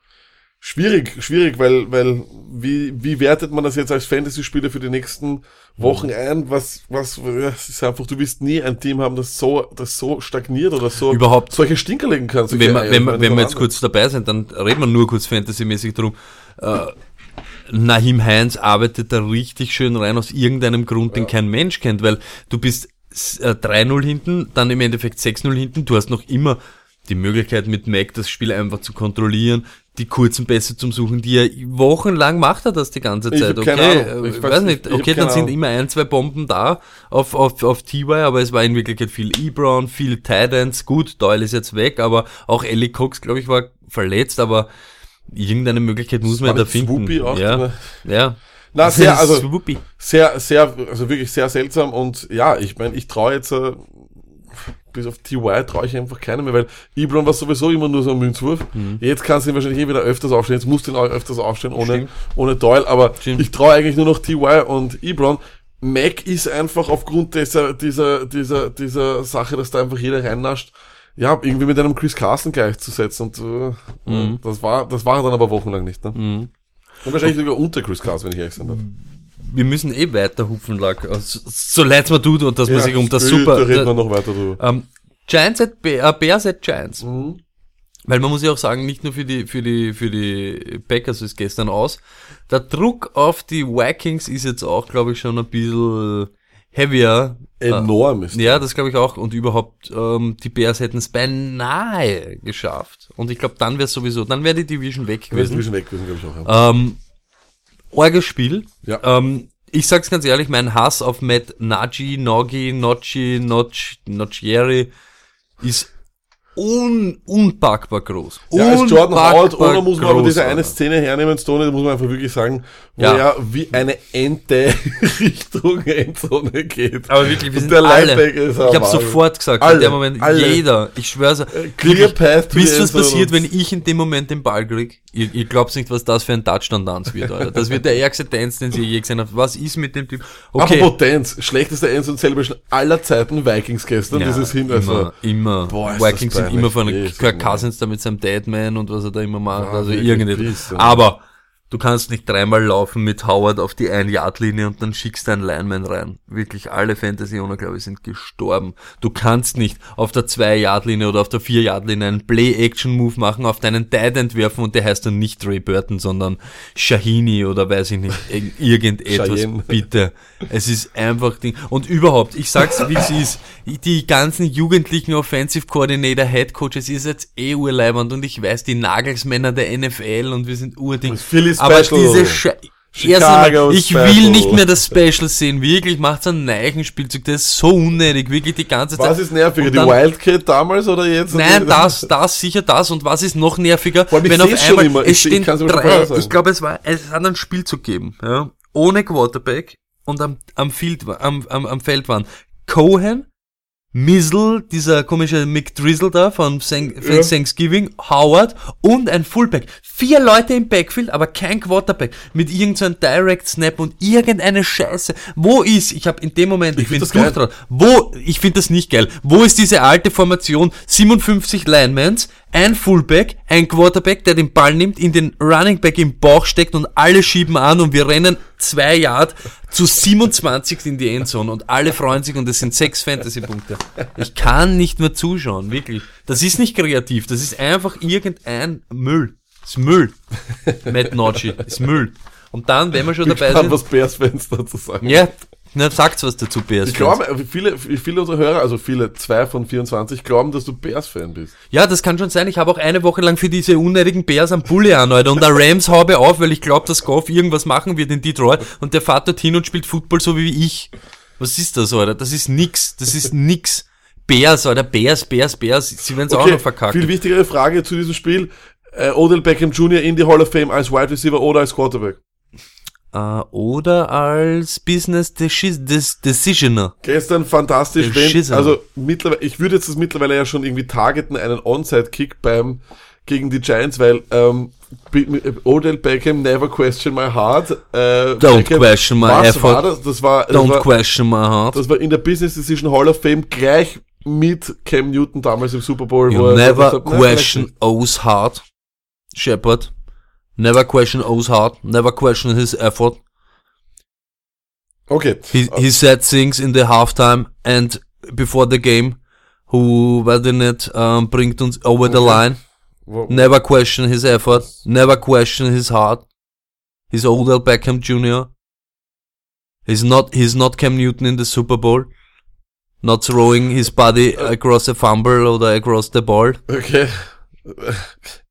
schwierig, schwierig, weil, weil wie, wie wertet man das jetzt als Fantasy-Spieler für die nächsten Wochen ein? Was, was, ja, es ist einfach, du wirst nie ein Team haben, das so, das so stagniert oder so Überhaupt. solche Stinker legen kann. solche wenn wir, Eier, wenn meine, wenn wir jetzt kurz dabei sind, dann reden wir nur kurz fantasymäßig drum. Äh, Nahim Heinz arbeitet da richtig schön rein aus irgendeinem Grund, den kein Mensch kennt, weil du bist s- äh, 3-0 hinten, dann im Endeffekt 6-0 hinten, du hast noch immer die Möglichkeit mit Mac das Spiel einfach zu kontrollieren, die kurzen Pässe zum Suchen, die er wochenlang macht er das die ganze Ich Zeit. keine Okay, äh, Ich ich weiß weiß nicht. Ich okay, dann sind immer ein, zwei Bomben da auf, auf, auf TY, aber es war in Wirklichkeit viel Ebron, viel Titans. Gut, Doyle ist jetzt weg, aber auch Ellie Cox, glaube ich, war verletzt, aber irgendeine Möglichkeit muss man War ja da finden. Auch ja, ja. Na, sehr, also, Swoopy. sehr, sehr, also wirklich sehr seltsam und ja, ich meine, ich traue jetzt äh, bis auf TY traue ich einfach keiner mehr, weil Ibron war sowieso immer nur so ein Münzwurf. Jetzt kannst du ihn wahrscheinlich eh wieder öfters aufstellen, jetzt musst du ihn auch öfters aufstellen ohne, Stimmt. ohne Doyle, aber Stimmt. ich traue eigentlich nur noch TY und Ibron. Mac ist einfach aufgrund dieser, dieser, dieser, dieser Sache, dass da einfach jeder reinnascht, ja, irgendwie mit einem Chris Carson gleichzusetzen und äh, das war, das war er dann aber wochenlang nicht, ne? Und wahrscheinlich sogar unter Chris Carson, wenn ich ehrlich sein darf. Wir müssen eh weiter hupfen, Lack. Also, so leid's mir tut und dass man sich um das super. reden wir noch weiter drüber. Ähm, Giants at Bear, äh, Bears at Giants. Mhm. Weil man muss ja auch sagen, nicht nur für die, für die, für die Packers ist gestern aus. Der Druck auf die Vikings ist jetzt auch, glaube ich, schon ein bisschen heavier. Enorm ist. Ja, das glaube ich auch. Und überhaupt, ähm, die Bears hätten es beinahe geschafft. Und ich glaube, dann wäre sowieso, dann wäre die Division weg gewesen. bisschen weg gewesen, glaube ich auch. Ja. Ähm, Orgespiel. Ja. Ähm, ich sag's ganz ehrlich, mein Hass auf Matt Nagy, Nogi, Nocci, Notch, Noccieri ist un, unpackbar groß. Ja, als Jordan Howard, oder muss man aber diese eine. Szene hernehmen, Stoney, da muss man einfach wirklich sagen, wo Ja. er wie eine Ente Richtung Endzone geht. Aber wirklich, wir Und sind der alle. Ich habe sofort gesagt, Alle, in dem Moment, alle. jeder. Ich schwör's. clear wirklich, path to Wisst ihr, was passiert, wenn ich in dem Moment den Ball krieg? Ihr, ihr glaubt nicht, was das für ein Touchdown-Dance wird, Alter. Das wird der ärgste Dance, den ihr je gesehen habt. Was ist mit dem Typ? Okay. Apropos Dance, schlechteste Endzone Celebration aller Zeiten, Vikings gestern, Ja, dieses Hin, also, immer, immer. Boah, Vikings sind immer von Kirk. Cousins da mit seinem Deadman und was er da immer macht. Ja, also irgendwie. ja. Aber du kannst nicht dreimal laufen mit Howard auf die Ein-Yard-Linie und dann schickst du einen Lineman rein. Wirklich alle Fantasy-Owner, glaube ich, sind gestorben. Du kannst nicht auf der Zwei-Yard-Linie oder auf der Vier-Yard-Linie einen Play-Action-Move machen, auf deinen Tight End werfen und der heißt dann nicht Ray Burton, sondern Shahini oder weiß ich nicht, irg- irgendetwas. Bitte. Es ist einfach Ding. Und überhaupt, ich sag's wie es ist, die ganzen jugendlichen Offensive Coordinator, Head Coaches ist jetzt eh urleibend und ich weiß, die Nagelsmänner der NFL und wir sind urding. Aber diese Sche Chicago ich Special. will nicht mehr das Special sehen. Wirklich, macht's einen Neichenspielzug. Das ist so unnötig. Wirklich die ganze Zeit. Was ist nerviger, Und die dann- Wildcat damals oder jetzt? Nein, das, das, sicher das. Und was ist noch nerviger, allem, ich wenn auf einmal, immer. es Ich ich stehen schon drei, ich glaube, es war, es hat einen Spielzug gegeben, ja, ohne Quarterback und am, am Field, am, am, am Feld waren Cohen, Mizzle, dieser komische McDrizzle da von Thank- Ja. Thanksgiving, Howard und ein Fullback. Vier Leute im Backfield, aber kein Quarterback. Mit irgendeinem Direct Snap und irgendeine Scheiße. Wo ist, ich habe in dem Moment, ich, find bin das geil. wo, ich finde das nicht geil. Wo ist diese alte Formation? 57 Linemans, ein Fullback, ein Quarterback, der den Ball nimmt, in den Running Back im Bauch steckt und alle schieben an und wir rennen zwei Yard zu 27 in die Endzone und alle freuen sich und es sind sechs Fantasy-Punkte. Ich kann nicht mehr zuschauen, wirklich. Das ist nicht kreativ, das ist einfach irgendein Müll. Das ist Müll. Matt Nocci, ist Müll. Und dann, wenn wir schon Ich dabei sind, was Bears-Fans dazu sagen. ja, na, sagt's was dazu, Bears. Ich glaube, viele, viele unserer Hörer, also viele, zwei von 24, glauben, dass du Bears-Fan bist. Ja, das kann schon sein. Ich habe auch eine Woche lang für diese unnötigen Bears am Bulli an, Alter. Und der Rams haube auf, weil ich glaube, dass Goff irgendwas machen wird in Detroit und der fährt dorthin und spielt Football so wie ich. Was ist das, Alter? Das ist nix. Das ist nix. Bears, oder Bears, Bears, Bears, sie werden es auch noch verkacken. Viel wichtigere Frage zu diesem Spiel. Äh, Odell Beckham Jr. in die Hall of Fame als Wide Receiver oder als Quarterback? Äh, oder als Business Decisioner. Gestern fantastisch, wenn, also mittlerweile, ich würde jetzt das mittlerweile ja schon irgendwie targeten, einen Onside-Kick beim, gegen die Giants, weil, ähm, Be- Odell Beckham never question my heart. Äh, Don't question my was effort. War das? das war, das Don't war, question my heart. das war in der Business Decision Hall of Fame gleich mit Cam Newton damals im Super Bowl. You er never gesagt hat, "Na, vielleicht question O's heart, Shepard. Never question O's heart. Never question his effort. Okay. He, uh, he said things in the halftime and before the game, who nicht ähm, bringt uns over the line. Wo- Never question his effort. Never question his heart. He's Odell Beckham Jr. He's not. He's not Cam Newton in the Super Bowl. Not throwing his body uh, across a fumble or across the ball. Okay.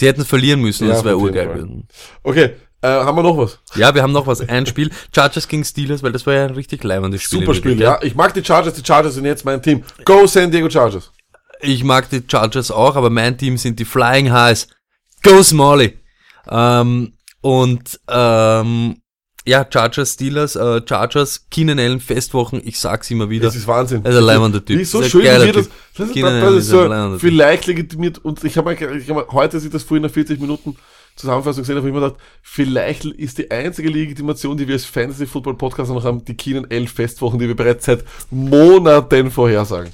Sie hätten verlieren müssen, Ja, das wäre urgeil gewesen. Okay. Äh, haben wir noch was? Ja, wir haben noch was. Ein Spiel. Chargers gegen Steelers, weil das war ja ein richtig leibendes Spiel. Super Spiel, ja. Ich mag die Chargers, die Chargers sind jetzt mein Team. Go San Diego Chargers. Ich mag die Chargers auch, aber mein Team sind die Flying Highs. Go Smalley! Ähm, und ähm, ja, Chargers, Steelers, äh, Chargers, Keenan Allen, Festwochen, ich sag's immer wieder. Das ist Wahnsinn. Ist ein leibender Typ. Wie so schön, wie das, das ist, Keenan das Allen ist so vielleicht legitimiert und ich habe hab heute, ich das vorhin nach 40 Minuten Zusammenfassung gesehen habe, ich mir gedacht, vielleicht ist die einzige Legitimation, die wir als Fantasy Football Podcast noch haben, die Keenan 11 Festwochen, die wir bereits seit Monaten vorhersagen.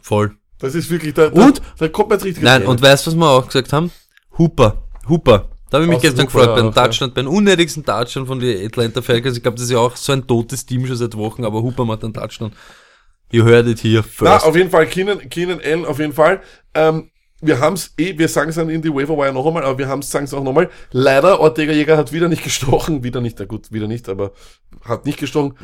Voll. Das ist wirklich, da, Und? da, da kommt man jetzt richtig Nein, und weißt du, was wir auch gesagt haben? Hooper. Hooper. Da habe ich mich gestern gefreut, beim auch, ja. Touchdown, beim unnötigsten Touchdown von den Atlanta Falcons. Ich glaube, das ist ja auch so ein totes Team schon seit Wochen, aber Hooper macht einen Touchdown. You heard it here Na, first. auf jeden Fall, Keenan, Keenan Allen, auf jeden Fall. Ähm, wir haben's eh, wir sagen es dann in die Waiver Wire noch einmal, aber wir haben's, sagen es auch nochmal. Leider, Ortega Jäger hat wieder nicht gestochen, wieder nicht, na gut, wieder nicht, aber hat nicht gestochen.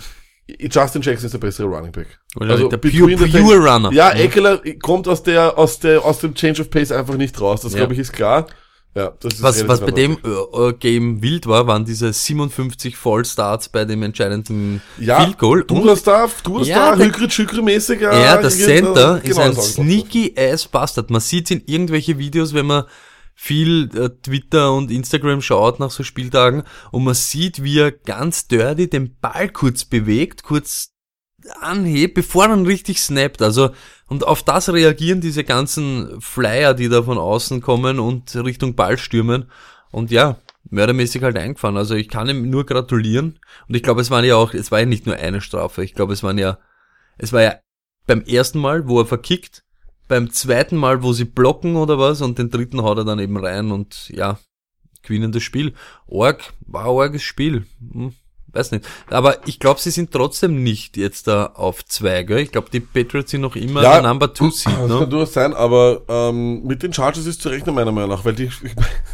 Justin Jackson ist der bessere Running Back. Wahrscheinlich der pure- pure Runner. Ja, Mhm. Eckler kommt aus der, aus der, aus dem Change of Pace einfach nicht raus. Das Ja. glaube ich ist klar. Ja, das ist Was, was bei dem äh, äh, Game wild war, waren diese 57 Vollstarts bei dem entscheidenden ja, Field Goal. Du Und hast da, du hast Ja, da der- Hykrit Schükri mäßig. Ja, der genau, Center ist ein das auch. sneaky ass Bastard. Man sieht in irgendwelche Videos, wenn man viel äh, Twitter und Instagram schaut nach so Spieltagen und man sieht, wie er ganz dirty den Ball kurz bewegt, kurz anhebt, bevor dann richtig snappt. Also, und auf das reagieren diese ganzen Flyer, die da von außen kommen und Richtung Ball stürmen. Und ja, mördermäßig halt eingefahren. Also ich kann ihm nur gratulieren. Und ich glaube, es waren ja auch, es war ja nicht nur eine Strafe. Ich glaube, es waren ja, es war ja beim ersten Mal, wo er verkickt, beim zweiten Mal, wo sie blocken oder was, und den dritten haut er dann eben rein und ja, gewinnen das Spiel. Org, war orges Spiel. Hm, weiß nicht. Aber ich glaube, sie sind trotzdem nicht jetzt da auf zwei, gell? Ich glaube, die Patriots sind noch immer Ja, der Number Two Seed, Das kann ne? durchaus sein, aber ähm, mit den Chargers ist zu rechnen, meiner Meinung nach, weil die,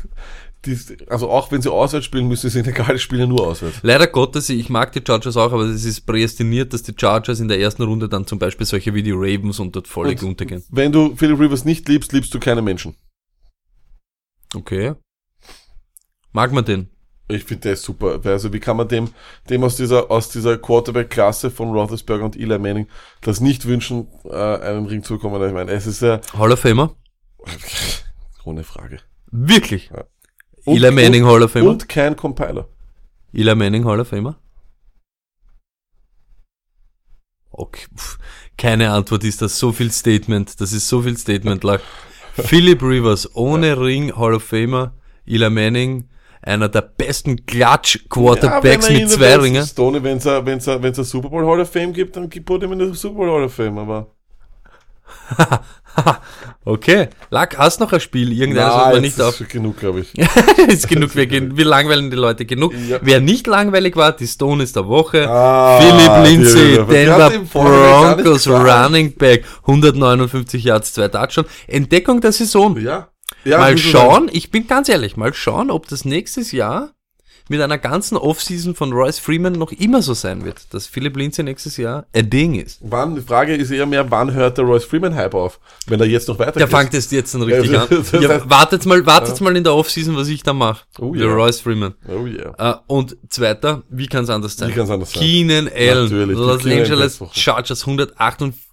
die also auch wenn sie auswärts spielen, müssen sie in egal spielen nur auswärts. Leider Gottes, ich mag die Chargers auch, aber es ist prädestiniert, dass die Chargers in der ersten Runde dann zum Beispiel solche wie die Ravens und dort völlig Und- untergehen. Wenn du Philip Rivers nicht liebst, liebst du keine Menschen. Okay. Mag man den? Ich finde der ist super. Also wie kann man dem, dem aus dieser, aus dieser Quarterback-Klasse von Roethlisberger und Eli Manning das nicht wünschen, äh, einen Ring zu bekommen? Ich meine, es ist ja Hall of Famer? ohne Frage. Wirklich? Ja. Und- Eli Manning Hall of Famer? Und kein Compiler. Eli Manning Hall of Famer? Okay, pff, keine Antwort ist das so viel Statement, das ist so viel Statement. Philip Rivers ohne Ring Hall of Famer, Eli Manning, einer der besten Klatsch-Quarterbacks mit zwei Ringen. Stoney, wenn es ein Super Bowl Hall of Fame gibt, dann gibt ihm in der Super Bowl Hall of Fame, aber. Okay, Lack, hast noch ein Spiel? Irgendeiner Na, sollte man nicht auf. ist schon genug, glaube ich. ist genug, wir, gehen- wir langweilen die Leute genug. Ja. Wer nicht langweilig war, die Stone ist der Woche. Ah, Philip Lindsay, Denver hat Broncos. Running Back, 159 Yards, zwei Touchdowns. Entdeckung der Saison. Ja. Ja mal schauen, ich bin ganz ehrlich, mal schauen, ob das nächstes Jahr mit einer ganzen Offseason von Royce Freeman noch immer so sein wird, dass Philip Lindsay nächstes Jahr ein Ding ist. Wann, die Frage ist eher mehr, wann hört der Royce Freeman Hype auf? Wenn er jetzt noch weiter Der fängt es jetzt dann richtig Ja, an. Ja, heißt- wartet mal, wartet mal in der Offseason, was ich da mache. Oh Der ja. Royce Freeman. Oh yeah. Äh, und zweiter, wie kann es anders sein? Wie kann's anders sein? Keenan Allen, Natürlich, Los Angeles. Chargers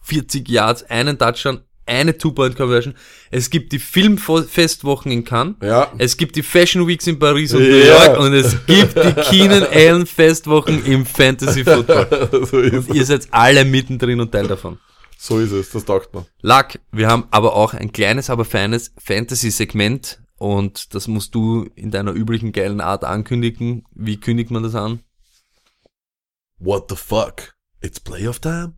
40 Yards, einen Touchdown, eine Two-Point-Conversion. Es gibt die Filmfestwochen in Cannes. Ja. Es gibt die Fashion Weeks in Paris und New Ja. York und es gibt die Keenan Allen Festwochen im Fantasy Football. so, ist, Ihr seid alle mittendrin und Teil davon. so ist es, das taugt man. Luck, wir haben aber auch ein kleines, aber feines Fantasy-Segment und das musst du in deiner üblichen geilen Art ankündigen. Wie kündigt man das an? What the fuck? It's playoff time?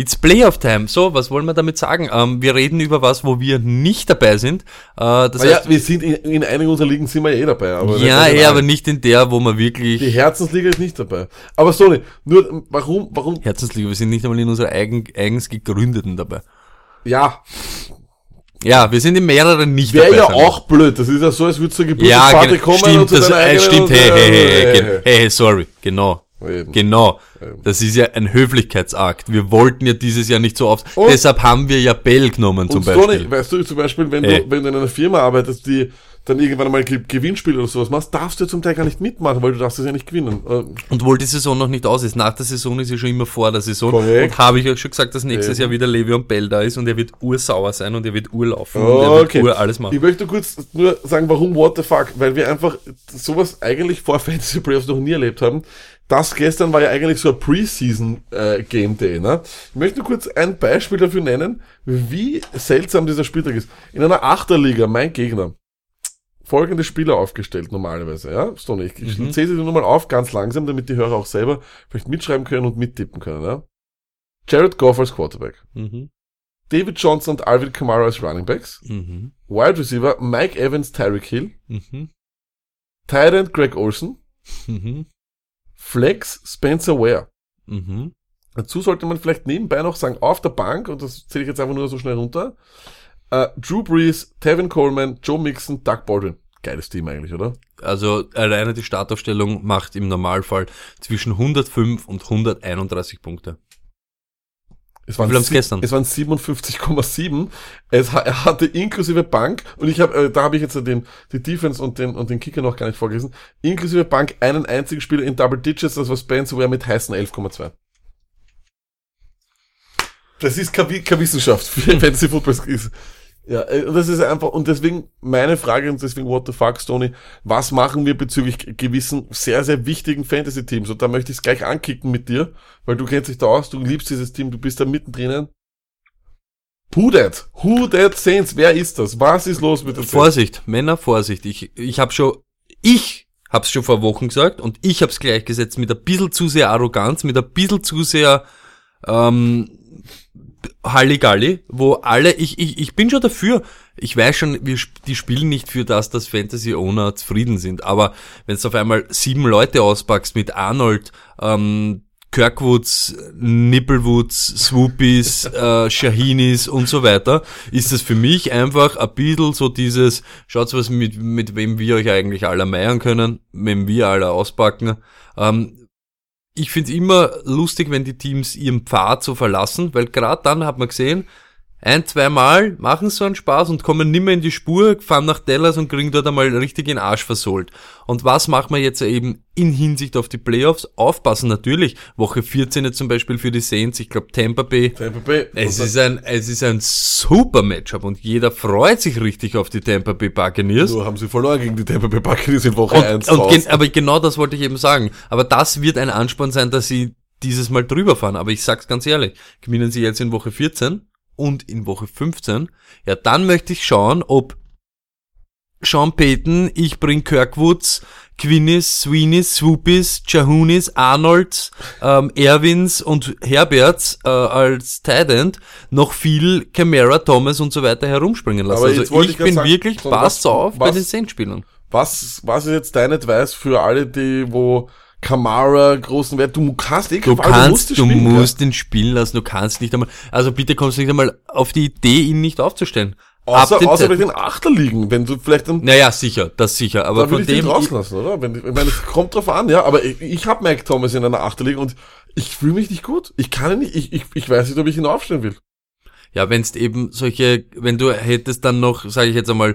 It's Playoff Time. So, was wollen wir damit sagen? Ähm, wir reden über was, wo wir nicht dabei sind. Äh, das Naja, heißt, wir sind in, in einigen unserer Ligen sind wir eh dabei. Aber ja, eh, aber nicht in der, wo man Die wirklich Herzensliga ist nicht dabei. Aber sorry, nur, warum, warum, Herzensliga, wir sind nicht einmal in unserer eigen, eigens gegründeten dabei. ja, Ja, wir sind in mehreren nicht wäre dabei. ja auch blöd. Das ist ja so, als würdest du zur Ja, genau, kommen stimmt, und zu das, eigenen stimmt, hey, hey, hey, hey, sorry, genau. Eben. Genau. Eben. Das ist ja ein Höflichkeitsakt. Wir wollten ja dieses Jahr nicht so oft. Und- Deshalb haben wir ja Bell genommen zum Und Beispiel. Stoney, weißt du, zum Beispiel, wenn Ey. du, wenn du in einer Firma arbeitest, die dann irgendwann einmal Ge- Gewinnspiele oder sowas machst, darfst du ja zum Teil gar nicht mitmachen, weil du darfst es ja nicht gewinnen. Äh, Und obwohl die Saison noch nicht aus ist, nach der Saison ist ja schon immer vor der Saison. Korrekt. Und habe ich euch schon gesagt, dass nächstes Eben. Jahr wieder Le'Veon Bell da ist und er wird ursauer sein und er wird urlaufen und er wird Okay. ur alles machen. Ich möchte kurz nur sagen, warum What the fuck? Weil wir einfach sowas eigentlich vor Fantasy Playoffs noch nie erlebt haben. Das gestern war ja eigentlich so ein Preseason äh, Game Day. Ne? Ich möchte nur kurz ein Beispiel dafür nennen, wie seltsam dieser Spieltag ist. In einer Achterliga, mein Gegner, folgende Spieler aufgestellt normalerweise. Ja, Stone, ich, ich Mhm. zähle sie nur mal auf, ganz langsam, damit die Hörer auch selber vielleicht mitschreiben können und mittippen können. Ja? Jared Goff als Quarterback. Mhm. David Johnson und Alvin Kamara als Running Backs. Mhm. Wide Receiver Mike Evans, Tyreek Hill, Mhm. Tight End Greg Olsen, Mhm. Flex Spencer Ware. Mhm. Dazu sollte man vielleicht nebenbei noch sagen, auf der Bank, und das zähle ich jetzt einfach nur so schnell runter, äh, Drew Brees, Tevin Coleman, Joe Mixon, Doug Baldwin. Geiles Team eigentlich, oder? Also alleine die Startaufstellung macht im Normalfall zwischen 105 und 131 Punkte. Es haben's sie- gestern? Es waren 57,7. Es er hatte inklusive Bank, und ich habe, äh, da habe ich jetzt den, die Defense und den, und den Kicker noch gar nicht vorgelesen, inklusive Bank einen einzigen Spieler in Double Digits, das war Spencer Ware mit heißen 11,2. Das ist keine, keine Wissenschaft für Fantasy Football. Ist. Ja, äh, das ist einfach, und deswegen meine Frage, und deswegen what the fuck, Stoney, was machen wir bezüglich gewissen sehr, sehr wichtigen Fantasy-Teams? Und da möchte ich es gleich ankicken mit dir, weil du kennst dich da aus, du liebst dieses Team, du bist da mittendrin. Who that? Who that Saints? Wer ist das? Was ist los mit den Saints? Vorsicht, Männer, Vorsicht. Ich, ich habe schon, ich hab's schon vor Wochen gesagt und ich hab's gleichgesetzt mit ein bisschen zu sehr Arroganz, mit ein bisschen zu sehr ähm, Halligalli, wo alle, ich, ich, ich bin schon dafür. Ich weiß schon, wir, die spielen nicht für das, dass Fantasy-Owner zufrieden sind. Aber wenn du auf einmal sieben Leute auspackst mit Arnold, ähm, Kirkwoods, Nibblewoods, Swoopies, äh, Shahinis und so weiter, ist das für mich einfach ein bisschen so dieses, schaut was mit, mit wem wir euch eigentlich alle meiern können, wem wir alle auspacken. Ähm, ich find's immer lustig, wenn die Teams ihren Pfad so verlassen, weil gerade dann hat man gesehen, ein, zweimal machen so einen Spaß und kommen nimmer in die Spur, fahren nach Dallas und kriegen dort einmal richtig in den Arsch versohlt. Und was machen wir jetzt eben in Hinsicht auf die Playoffs? Aufpassen natürlich. Woche 14 jetzt zum Beispiel für die Saints, ich glaube Tampa Bay. Tampa Bay. Es ist ein, es ist ein super Matchup und jeder freut sich richtig auf die Tampa Bay Buccaneers. Nur haben sie verloren gegen die Tampa Bay Buccaneers in Woche Und, 1 und gen, aber genau das wollte ich eben sagen. Aber das wird ein Ansporn sein, dass sie dieses Mal drüber fahren. Aber ich sag's ganz ehrlich, gewinnen sie jetzt in Woche 14 und in Woche 15, ja, dann möchte ich schauen, ob Sean Payton, ich bring Kirkwoods, Quinnis, Sweeneys, Swoopies, Chahunis, Arnolds, ähm, Erwins und Herberts äh, als Tight End noch viel Camara, Thomas und so weiter herumspringen lassen. Aber also ich ich bin sagen, wirklich, passt was- auf bei was- den Saints-Spielern. Was, was ist jetzt dein Advice für alle, die, wo Kamara großen Wert, du kannst eh Du Fall, kannst, du spielen, musst den spielen lassen, du kannst nicht einmal, also bitte kommst du nicht einmal auf die Idee, ihn nicht aufzustellen. Außer, dem außer Zeit- vielleicht den Achter liegen, wenn du vielleicht dann, Naja, sicher, das sicher, aber von ich den dem, draußen lassen, oder? Wenn, ich meine, es kommt drauf an, ja, aber ich, ich habe Mike Thomas in einer Achter liegen und ich fühle mich nicht gut. Ich kann ihn nicht, ich, ich, ich weiß nicht, ob ich ihn aufstellen will. ja, wenn's eben solche, wenn du hättest dann noch, sage ich jetzt einmal,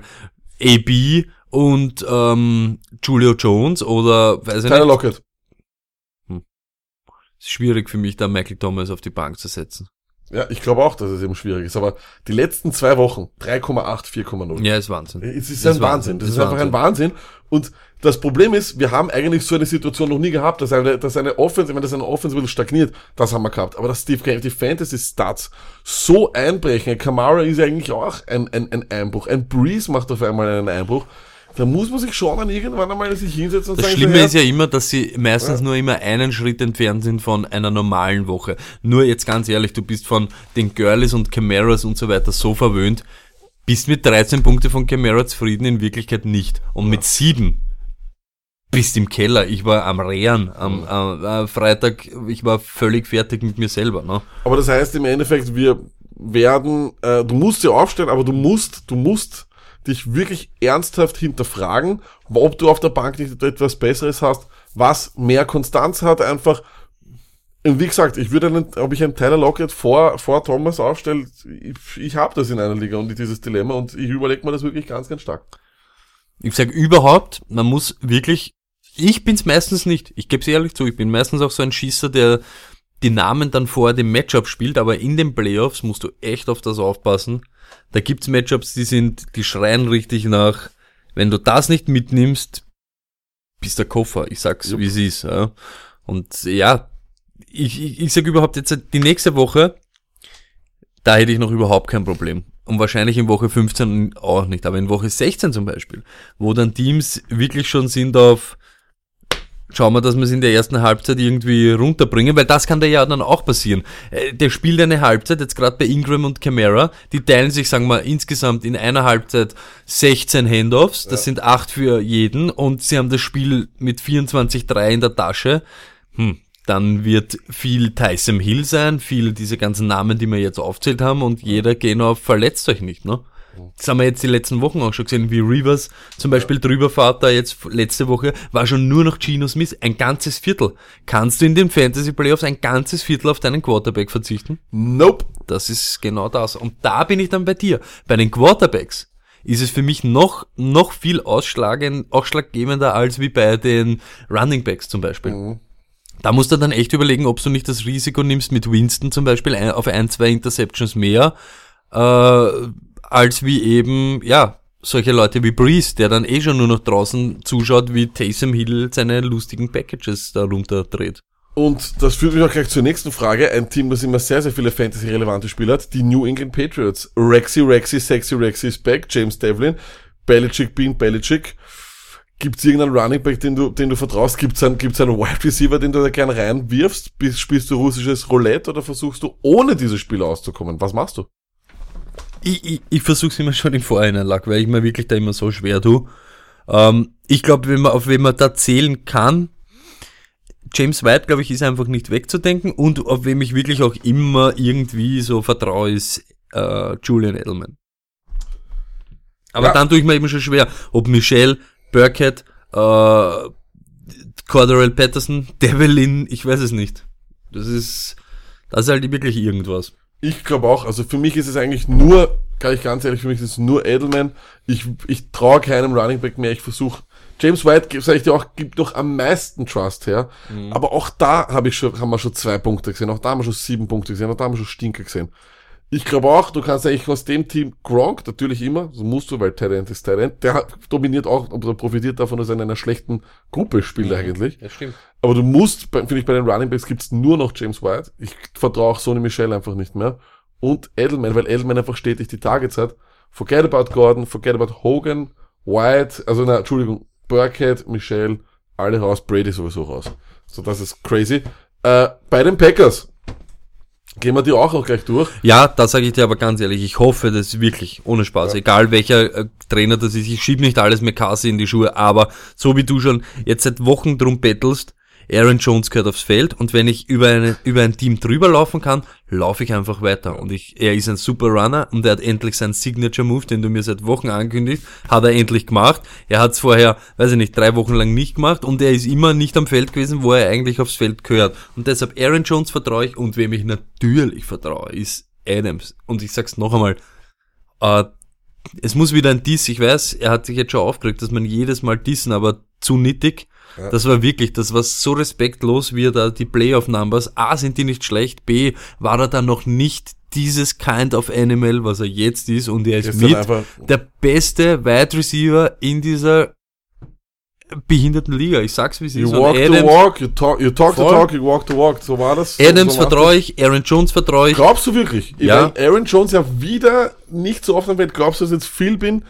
AB und ähm, Julio Jones oder weiß ich Tyler nicht, Lockett. Ist schwierig für mich, da Michael Thomas auf die Bank zu setzen. Ja, ich glaube auch, dass es eben schwierig ist. Aber die letzten zwei Wochen, 3,8, 4,0. Ja, ist Wahnsinn. Es ist Das ein ist Wahnsinn. Wahnsinn. Das Das ist ist einfach ein Wahnsinn. Und das Problem ist, wir haben eigentlich so eine Situation noch nie gehabt, dass eine, dass eine Offense, ich meine, dass eine Offense ein bisschen stagniert, das haben wir gehabt. Aber dass die, die Fantasy-Stats so einbrechen, Kamara ist eigentlich auch ein, ein, ein Einbruch. Ein Breeze macht auf einmal einen Einbruch. Da muss man sich schon dann irgendwann einmal sich hinsetzen und Das sagen, Schlimme so, ist ja immer, dass sie meistens nur immer einen Schritt entfernt sind von einer normalen Woche. Nur jetzt ganz ehrlich, du bist von den Girlies und Camaras und so weiter so verwöhnt, bist mit 13 Punkte von Camara zufrieden, in Wirklichkeit nicht. Und mit 7 bist im Keller. Ich war am Rehren am äh, Freitag, ich war völlig fertig mit mir selber. Ne? Aber das heißt im Endeffekt, wir werden, äh, du musst sie aufstellen, aber du musst, du musst dich wirklich ernsthaft hinterfragen, ob du auf der Bank nicht etwas Besseres hast, was mehr Konstanz hat, einfach. Und wie gesagt, ich würde einen, ob ich einen Tyler Lockett vor, vor Thomas aufstelle, ich, ich habe das in einer Liga und dieses Dilemma und ich überlege mir das wirklich ganz, ganz stark. Ich sag überhaupt, man muss wirklich, ich bin's meistens nicht, ich gebe ehrlich zu, ich bin meistens auch so ein Schießer, der die Namen dann vor dem Matchup spielt, aber in den Playoffs musst du echt auf das aufpassen. Da gibt's Matchups, die sind, die schreien richtig nach, wenn du das nicht mitnimmst, bist der Koffer. Ich sag's, Jupp. wie es ist. Ja. Und ja, ich, ich, ich sag überhaupt jetzt die nächste Woche, da hätte ich noch überhaupt kein Problem. Und wahrscheinlich in Woche 15 auch nicht, aber in Woche 16 zum Beispiel, wo dann Teams wirklich schon sind auf, schauen wir, dass wir es in der ersten Halbzeit irgendwie runterbringen, weil das kann da ja dann auch passieren. Äh, Der spielt eine Halbzeit, jetzt gerade bei Ingram und Camara, die teilen sich, sagen wir, insgesamt in einer Halbzeit 16 Handoffs, das sind acht für jeden und sie haben das Spiel mit 24-3 in der Tasche. Hm, dann wird viel Tyson Hill sein, viel diese ganzen Namen, die wir jetzt aufzählt haben und jeder geht auf verletzt euch nicht, ne? Das haben wir jetzt die letzten Wochen auch schon gesehen, wie Rivers zum Beispiel drüber fährt, da jetzt letzte Woche war schon nur noch Gino Smith, ein ganzes Viertel. Kannst du in den Fantasy Playoffs ein ganzes Viertel auf deinen Quarterback verzichten? Nope. Das ist genau das. Und da bin ich dann bei dir. Bei den Quarterbacks ist es für mich noch, noch viel ausschlaggebender als wie bei den Running Backs zum Beispiel. Da musst du dann echt überlegen, ob du nicht das Risiko nimmst mit Winston zum Beispiel auf ein, zwei Interceptions mehr, äh, als wie eben, ja, solche Leute wie Breeze, der dann eh schon nur noch draußen zuschaut, wie Taysom Hill seine lustigen Packages da runterdreht. Und das führt mich auch gleich zur nächsten Frage. Ein Team, das immer sehr, sehr viele Fantasy-relevante Spieler hat. Die New England Patriots. Rexy, Rexy, Sexy Rexy ist back. James Devlin. Belichick, Bean, Belichick. Gibt's irgendeinen Running Back, den du, den du vertraust? Gibt's einen, gibt's einen Wide Receiver, den du da gern reinwirfst? Spielst du russisches Roulette oder versuchst du ohne diese Spieler auszukommen? Was machst du? Ich, ich, ich versuche immer schon im Vorhinein, Lack, weil ich mir wirklich da immer so schwer tue. Ähm, ich glaube, wenn man, auf wen man da zählen kann, James White, glaube ich, ist einfach nicht wegzudenken und auf wem ich wirklich auch immer irgendwie so vertraue, ist äh, Julian Edelman. Aber Ja. dann tue ich mir eben schon schwer, ob Michelle, Burkett, äh, Corderell Patterson, Devlin, ich weiß es nicht. Das ist, das ist halt wirklich irgendwas. Ich glaube auch, also für mich ist es eigentlich nur, kann ich ganz ehrlich, für mich ist es nur Edelman. Ich, ich traue keinem Running Back mehr, ich versuche. James White, sage ich dir auch, gibt noch am meisten Trust her. Aber auch da habe ich schon, haben wir schon zwei Punkte gesehen, auch da haben wir schon sieben Punkte gesehen, auch da haben wir schon Stinker gesehen. Ich glaube auch, du kannst eigentlich aus dem Team Gronk, natürlich immer, so musst du, weil Talent ist Talent, der hat- dominiert auch, oder profitiert davon, dass er in einer schlechten Gruppe spielt eigentlich. Das stimmt. Aber du musst, finde ich, bei den Running Backs gibt's nur noch James White. Ich vertraue auch Sonny Michel einfach nicht mehr. Und Edelman, weil Edelman einfach stetig die Targets hat. Forget about Gordon, forget about Hogan, White, also na, Entschuldigung, Burkhead, Michel, alle raus, Brady sowieso raus. So, das ist crazy. Äh, bei den Packers gehen wir die auch noch gleich durch. Ja, da sage ich dir aber ganz ehrlich, ich hoffe das wirklich, ohne Spaß, egal welcher äh, Trainer das ist, ich schieb nicht alles McCarthy in die Schuhe, aber so wie du schon jetzt seit Wochen drum bettelst, Aaron Jones gehört aufs Feld und wenn ich über, eine, über ein Team drüber laufen kann, laufe ich einfach weiter. Und ich, er ist ein super Runner und er hat endlich seinen Signature Move, den du mir seit Wochen ankündigst, hat er endlich gemacht. Er hat es vorher, weiß ich nicht, drei Wochen lang nicht gemacht und er ist immer nicht am Feld gewesen, wo er eigentlich aufs Feld gehört. Und deshalb Aaron Jones vertraue ich und wem ich natürlich vertraue, ist Adams. Und ich sag's noch einmal, äh, es muss wieder ein Diss, ich weiß, er hat sich jetzt schon aufgeregt, dass man jedes Mal dissen, aber zu nittig. Das war wirklich, das war so respektlos, wie er da die Playoff-Numbers, A, sind die nicht schlecht, B, war er da noch nicht dieses Kind of Animal, was er jetzt ist, und er ist Gestern mit der beste Wide Receiver in dieser behinderten Liga. Ich sag's wie es You ist. Und walk the Adams, walk, you talk, you talk the Voll. talk, you walk the walk. So war das. Adams so vertraue ich, Aaron Jones vertraue ich. Glaubst du wirklich? Ich Ja. Aaron Jones ja wieder nicht so oft am Feld. Glaubst du, dass jetzt Phil bin,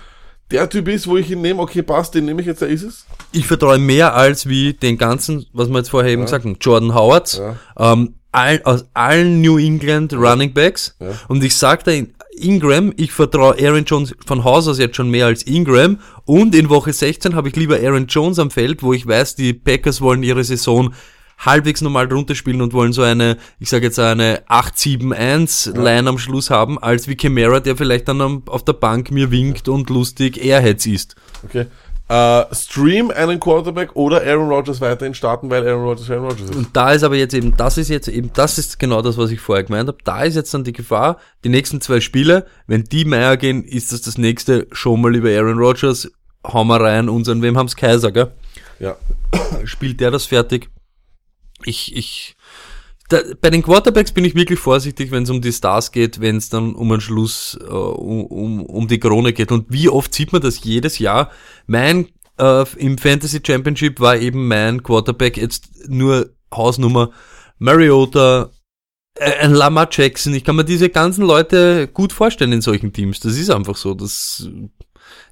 der Typ ist, wo ich ihn nehme, okay, passt, den nehme ich jetzt, der ist es? Ich vertraue mehr als wie den ganzen, was wir jetzt vorher eben gesagt haben, Jordan Howard, ähm, all, aus allen New England Running Backs. Und ich sag da in- Ingram, ich vertraue Aaron Jones von Haus aus jetzt schon mehr als Ingram. Und in Woche 16 habe ich lieber Aaron Jones am Feld, wo ich weiß, die Packers wollen ihre Saison halbwegs normal runterspielen und wollen so eine, ich sage jetzt eine 8-7-1-Line am Schluss haben, als wie Camara, der vielleicht dann am, auf der Bank mir winkt und lustig Airheads ist. Okay. Äh, stream einen Quarterback oder Aaron Rodgers weiterhin starten, weil Aaron Rodgers Aaron Rodgers ist. Und da ist aber jetzt eben, das ist jetzt eben, das ist genau das, was ich vorher gemeint habe. Da ist jetzt dann die Gefahr, die nächsten zwei Spiele, wenn die Meier gehen, ist das das nächste schon mal über Aaron Rodgers, hauen wir rein, unseren, wem haben's Kaiser, gell? Ja. Spielt der das fertig? Ich, ich, da, bei den Quarterbacks bin ich wirklich vorsichtig, wenn es um die Stars geht, wenn es dann um einen Schluss, äh, um, um, die Krone geht. Und wie oft sieht man das jedes Jahr? Mein, äh, im Fantasy Championship war eben mein Quarterback jetzt nur Hausnummer Mariota, äh, ein Lamar Jackson. Ich kann mir diese ganzen Leute gut vorstellen in solchen Teams. Das ist einfach so. Das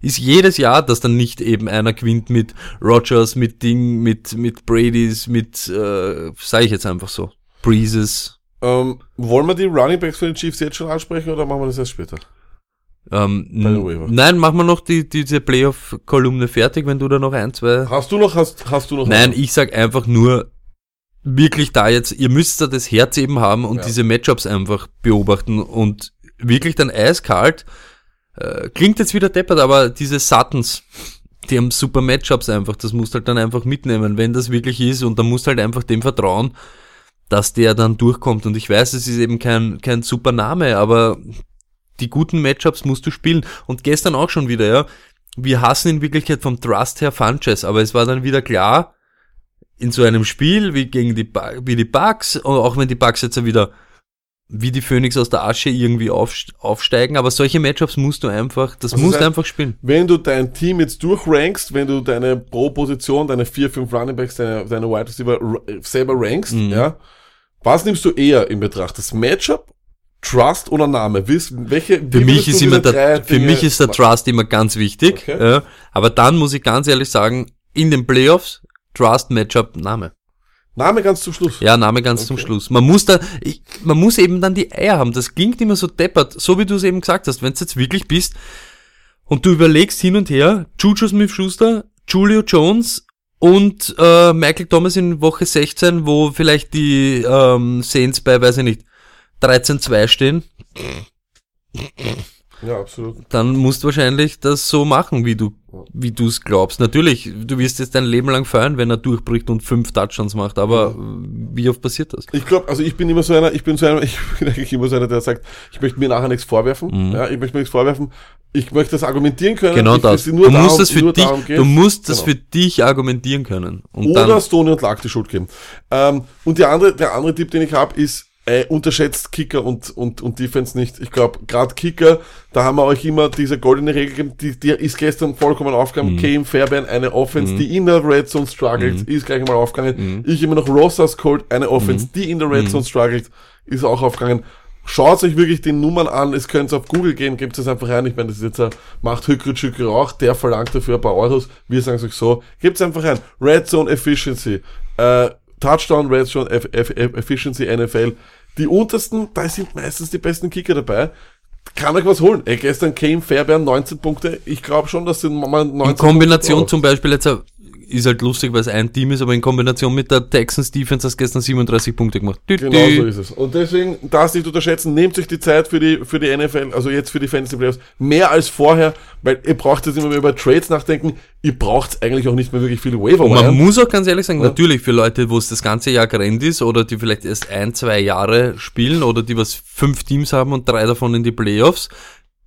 ist jedes Jahr, dass dann nicht eben einer gewinnt mit Rogers, mit Ding, mit, mit Brady's, mit, äh, sage ich jetzt einfach so, Breezes. Ähm, wollen wir die Running Backs für den Chiefs jetzt schon ansprechen oder machen wir das erst später? Ähm, nein, machen wir noch die, diese Playoff-Kolumne fertig, wenn du da noch ein, zwei... Hast du noch, hast, hast du noch? Nein, ich sag einfach nur, wirklich da jetzt, ihr müsst da das Herz eben haben und Ja. diese Matchups einfach beobachten und wirklich dann eiskalt, äh, klingt jetzt wieder deppert, aber diese Suttons, die haben super Matchups einfach, das musst halt dann einfach mitnehmen, wenn das wirklich ist. Und dann musst halt einfach dem vertrauen, dass der dann durchkommt. Und ich weiß, es ist eben kein, kein super Name, aber die guten Matchups musst du spielen. Und gestern auch schon wieder, ja, wir hassen in Wirklichkeit vom Trust her Funches, aber es war dann wieder klar, in so einem Spiel wie gegen die, wie die und auch wenn die Bucks jetzt wieder wie die Phönix aus der Asche irgendwie aufst- aufsteigen, aber solche Matchups musst du einfach, das Also musst das du heißt- einfach spielen. Wenn du dein Team jetzt durchrankst, wenn du deine Pro-Position, deine vier, fünf Running Backs, deine, deine Wide Receiver r- selber rankst, Mhm. ja, was nimmst du eher in Betracht? Das Matchup, Trust oder Name? Wiss, welche, Für mich ist immer der, für Dinge mich ist der Trust immer ganz wichtig, Okay. ja, aber dann muss ich ganz ehrlich sagen, in den Playoffs, Trust, Matchup, Name. Name ganz zum Schluss. Ja, Name ganz zum Schluss. Man muss da, ich, man muss eben dann die Eier haben. Das klingt immer so deppert, so wie du es eben gesagt hast. Wenn du jetzt wirklich bist und du überlegst hin und her, Juju Smith-Schuster, Julio Jones und äh, Michael Thomas in Woche 16, wo vielleicht die ähm, Saints bei, weiß ich nicht, 13-2 stehen, Ja, absolut. dann musst du wahrscheinlich das so machen, wie du wie du es glaubst. Natürlich, du wirst jetzt dein Leben lang feiern, wenn er durchbricht und fünf Touchdowns macht, aber wie oft passiert das? Ich glaube, also ich bin immer so einer, ich bin so einer, ich bin eigentlich immer so einer, der sagt, ich möchte mir nachher nichts vorwerfen. Ja, ich möchte mir nichts vorwerfen. Ich möchte das argumentieren können. Mhm. Genau das. du darum- musst das für dich, du musst das Genau. für dich argumentieren können. Und Oder dann, Stoney und Lack die Schuld geben. Ähm, und die andere, der andere Tipp, den ich habe, ist, äh, unterschätzt Kicker und, und, und Defense nicht. Ich glaube, gerade Kicker, da haben wir euch immer diese goldene Regel gegeben, die, die ist gestern vollkommen aufgegangen. Kane Fairbairn, eine Offense, die in der Red Zone struggelt, ist gleich mal aufgegangen. Ich immer noch Rosas Cold, eine Offense, die in der Red Zone struggelt, ist auch aufgegangen. Schaut euch wirklich die Nummern an, es könnt auf Google gehen, gebt es einfach rein. Ich meine, das ist jetzt ein, macht Hückrit Schücke auch, der verlangt dafür ein paar Euros. Wir sagen es euch so, gebt es einfach rein. Red Zone Efficiency, äh, Touchdown Red Zone Eff Eff Eff Efficiency NFL. Die untersten, da sind meistens die besten Kicker dabei. Kann euch was holen. Ey, gestern Kane Fairbairn 19 Punkte. Ich glaube schon, dass sind mal 19 in Kombination Punkte zum Beispiel jetzt, ist halt lustig, weil es ein Team ist, aber in Kombination mit der Texans Defense hast du gestern 37 Punkte gemacht. Dü, Genau dü. so ist es. Und deswegen, das nicht unterschätzen, nehmt euch die Zeit für die, für die NFL, also jetzt für die Fantasy Playoffs, mehr als vorher, weil ihr braucht jetzt immer mehr über Trades nachdenken, ihr braucht eigentlich auch nicht mehr wirklich viele Waiver Und man muss auch ganz ehrlich sagen, natürlich für Leute, wo es das ganze Jahr gerannt ist oder die vielleicht erst ein, zwei Jahre spielen oder die was fünf Teams haben und drei davon in die Playoffs,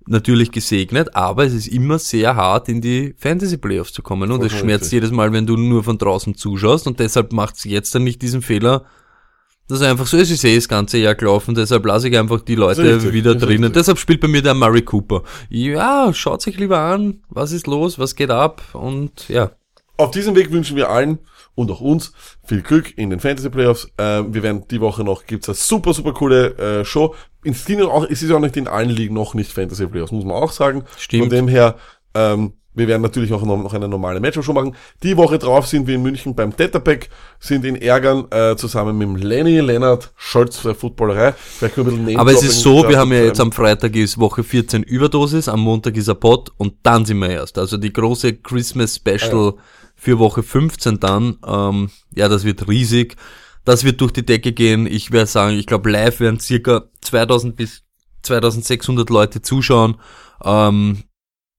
natürlich gesegnet, aber es ist immer sehr hart, in die Fantasy Playoffs zu kommen. Und es schmerzt jedes Mal, wenn du nur von draußen zuschaust. Und deshalb macht sie jetzt dann nicht diesen Fehler, dass einfach so ist, ich sehe das ganze Jahr gelaufen, deshalb lasse ich einfach die Leute Richtig, wieder drinnen. Deshalb spielt bei mir der Murray Cooper. Ja, schaut sich lieber an, was ist los, was geht ab und ja. Auf diesem Weg wünschen wir allen und auch uns viel Glück in den Fantasy Playoffs. Ähm, wir werden die Woche noch, gibt's eine super, super coole äh, Show. In Steam auch, es ist ja auch nicht in allen Ligen noch nicht Fantasy Playoffs, muss man auch sagen. Stimmt. Von dem her, ähm, wir werden natürlich auch noch, noch eine normale Matchup-Show machen. Die Woche drauf sind wir in München beim Tetterpack, sind in Ärgern äh, zusammen mit Lenny Lennart Scholz der Footballerei. Vielleicht können wir ein bisschen Aber es ist so, wir haben ja jetzt am Freitag ist Woche 14 Überdosis, am Montag ist ein Pod und dann sind wir erst. Also die große Christmas Special für Woche 15 dann, ähm, ja, das wird riesig. Das wird durch die Decke gehen. Ich werde sagen, ich glaube live werden circa 2000 bis 2600 Leute zuschauen. Ähm,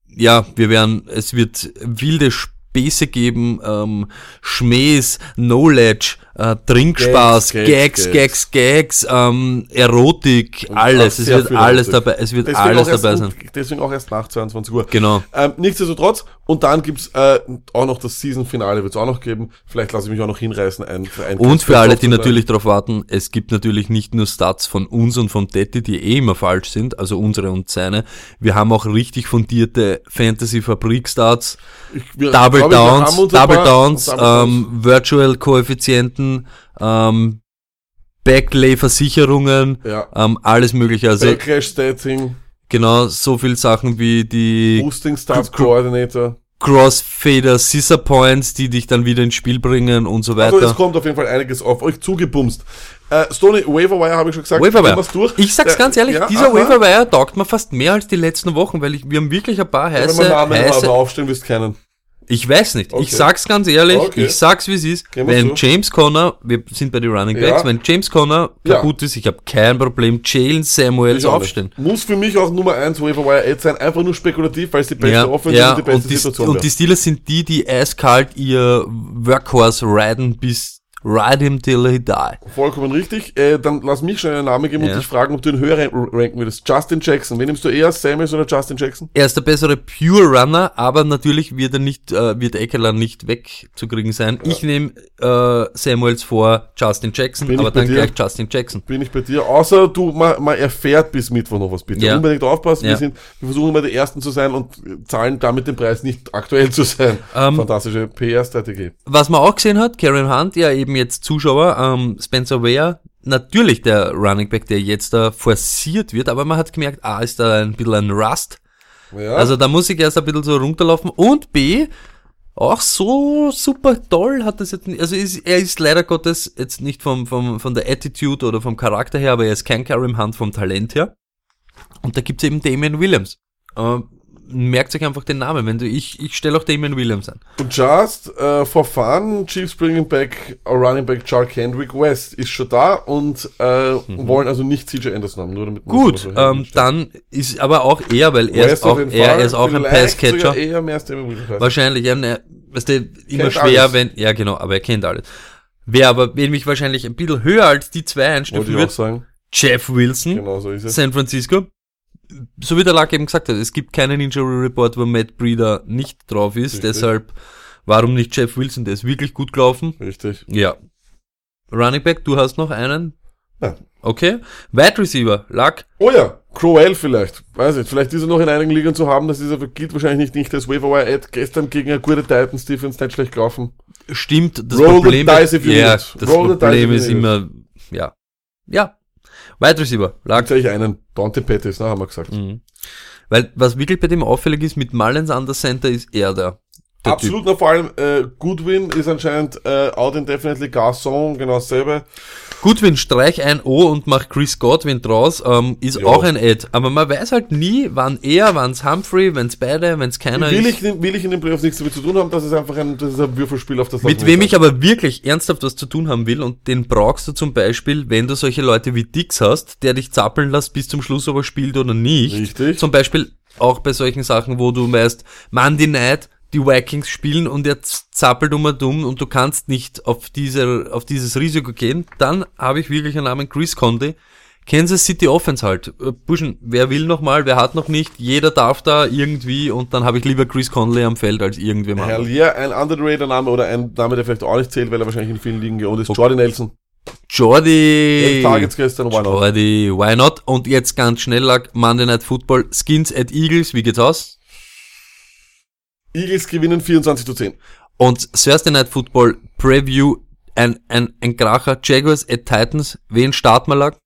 ja, wir werden, es wird wilde Späße geben, ähm, Schmähs, Knowledge, äh, Trinkspaß, Gags, Gags, Gags, Gags, ähm, Erotik, Und alles. Es wird alles Erotik. dabei, es wird Deswegen alles dabei sein. Deswegen auch erst nach 22 Uhr. Genau. Ähm, nichtsdestotrotz, und dann gibt's äh, auch noch das Season-Finale, wird's auch noch geben. Vielleicht lasse ich mich auch noch hinreißen. Ein, für ein Und für alle, die natürlich darauf warten, es gibt natürlich nicht nur Stats von uns und von Detti, die eh immer falsch sind, also unsere und seine. Wir haben auch richtig fundierte Fantasy-Fabrik-Stats. Wir, Double glaub Downs, Double paar- Downs, Double Downs. ähm, Virtual Koeffizienten, ähm, Backlay-Versicherungen, Ja. ähm, alles mögliche. Also Backlash-Stating, genau so viel Sachen wie die Boosting Stats Coordinator. Crossfader, Scissor Points, die dich dann wieder ins Spiel bringen und so weiter. Also es kommt auf jeden Fall einiges auf euch zugebumst. Äh, Stoney, Waverwire habe ich schon gesagt. Waverwire. durch. Ich sag's Äh, ganz ehrlich, ja, dieser aha. Waverwire taugt mir fast mehr als die letzten Wochen, weil ich, wir haben wirklich ein paar Wenn heiße, wir Namen heiße wirst keinen. ich weiß nicht, Okay. ich sag's ganz ehrlich, Okay. ich sag's wie es ist, wenn zu. James Conner, wir sind bei den Running Backs, Ja. wenn James Conner Ja. kaputt ist, ich habe kein Problem, Jalen Samuels nicht. Muss für mich auch Nummer 1 Waverwire Ad sein, einfach nur spekulativ, weil es die beste Ja, Offensive ja und die beste und, die, Situation und die Steelers sind die, die eiskalt ihr Workhorse riden bis ride him till he die. Vollkommen richtig. Äh, dann lass mich schnell einen Namen geben Ja. und dich fragen, ob du ihn höher ranken würdest. Justin Jackson. Wen nimmst du eher, Samuels oder Justin Jackson? Er ist der bessere Pure Runner, aber natürlich wird er nicht, äh, wird Eckler nicht wegzukriegen sein. Ich nehme äh, Samuels vor Justin Jackson, Bin aber dann dir? gleich Justin Jackson. Bin ich bei dir. Außer du, man, man erfährt bis Mittwoch noch was, bitte. Ja. Unbedingt aufpassen. Ja. Wir sind, wir versuchen immer die Ersten zu sein und zahlen damit den Preis nicht aktuell zu sein. Ähm, Fantastische PR-Strategie. Was man auch gesehen hat, Karen Hunt, ja eben jetzt Zuschauer, ähm, Spencer Ware, natürlich der Running Back, der jetzt da forciert wird, aber man hat gemerkt, A, ist da ein bisschen ein Rust. Ja. Also da muss ich erst ein bisschen so runterlaufen. Und B, auch so super toll hat das jetzt nicht, also ist, er ist leider Gottes jetzt nicht vom, vom, von der Attitude oder vom Charakter her, aber er ist kein Karim Hunt vom Talent her. Und da gibt's eben Damien Williams. Ähm, merkt euch einfach den Namen, wenn du, ich, ich stelle auch Damien Williams an. Just uh, for fun, Chiefs bringing back a running back Charles Kendrick West ist schon da und äh, wollen also nicht CJ Anderson haben, nur damit man Mhm. Gut, so ähm, dann ist aber auch er, weil er ist West auch, er, er ist auch ein Passcatcher. Wahrscheinlich, ja, ne, weißt du, immer Kennt schwer, alles. wenn, ja genau, aber er kennt alles. Wer aber, wen mich wahrscheinlich ein bisschen höher als die zwei einstufen wird, sagen. Jeff Wilson, Genau so. San Francisco. So wie der Lack eben gesagt hat, es gibt keinen Injury Report, wo Matt Breeder nicht drauf ist, Richtig. deshalb, warum nicht Jeff Wilson, der ist wirklich gut gelaufen. Richtig. Ja. Running Back, du hast noch einen? Ja. Okay. Wide Receiver, Luck. Oh ja, Crowell vielleicht. Weiß nicht, vielleicht ist er noch in einigen Ligen zu haben, das ist aber, gilt wahrscheinlich nicht, nicht als Waverwire Ad. Gestern gegen eine gute Titans Defense nicht schlecht gelaufen. Stimmt, das Roll the Problem dice if you ja, it. das Roll the Problem ist immer, ja. Ja. Wide Receiver, Luck. Tatsächlich einen Dante Pettis, ne, haben wir gesagt. Mhm. Weil, was wirklich bei dem auffällig ist, mit Mullins an der Center ist er der. Der Absolut, na, vor allem äh, Goodwin ist anscheinend äh, out indefinitely, Garçon, genau dasselbe. Goodwin, streich ein O und mach Chris Godwin draus, ähm, ist Ja. auch ein Ad. Aber man weiß halt nie, wann er, wann's Humphrey, wenn's beide, wenn's keiner Will ist. ich, will ich in den Playoffs nichts damit zu tun haben, das ist einfach ein, das ist ein Würfelspiel auf das Mit wem ich aber wirklich ernsthaft was zu tun haben will, und den brauchst du zum Beispiel, wenn du solche Leute wie Dix hast, der dich zappeln lässt bis zum Schluss, ob er spielt oder nicht. Richtig. Zum Beispiel auch bei solchen Sachen, wo du weißt, Monday Night, die Vikings spielen und er zappelt um und um und du kannst nicht auf diese, auf dieses Risiko gehen, dann habe ich wirklich einen Namen Chris Conde. Kansas City Offense halt. Äh, Burschen, wer will noch mal, wer hat noch nicht, jeder darf da irgendwie und dann habe ich lieber Chris Conley am Feld als irgendwem Hell anderen. yeah, ein underrated Name oder ein Name, der vielleicht auch nicht zählt, weil er wahrscheinlich in vielen Ligen gewohnt ist. Jordi Nelson. Jordi. Targets gestern, why not? Jordi, why not? Und jetzt ganz schnell lag Monday Night Football, Skins at Eagles, wie geht's aus? Eagles gewinnen 24 zu 10. Und Thursday Night Football Preview, ein, ein, ein Kracher, Jaguars at Titans, wen starten wir lag?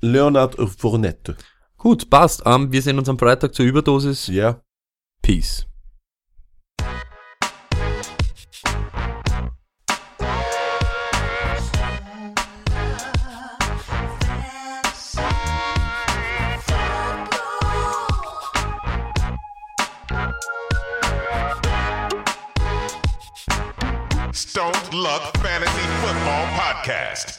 Leonard Fournette. Gut, passt. Ähm, wir sehen uns am Freitag zur Überdosis. Ja. Peace. Podcast.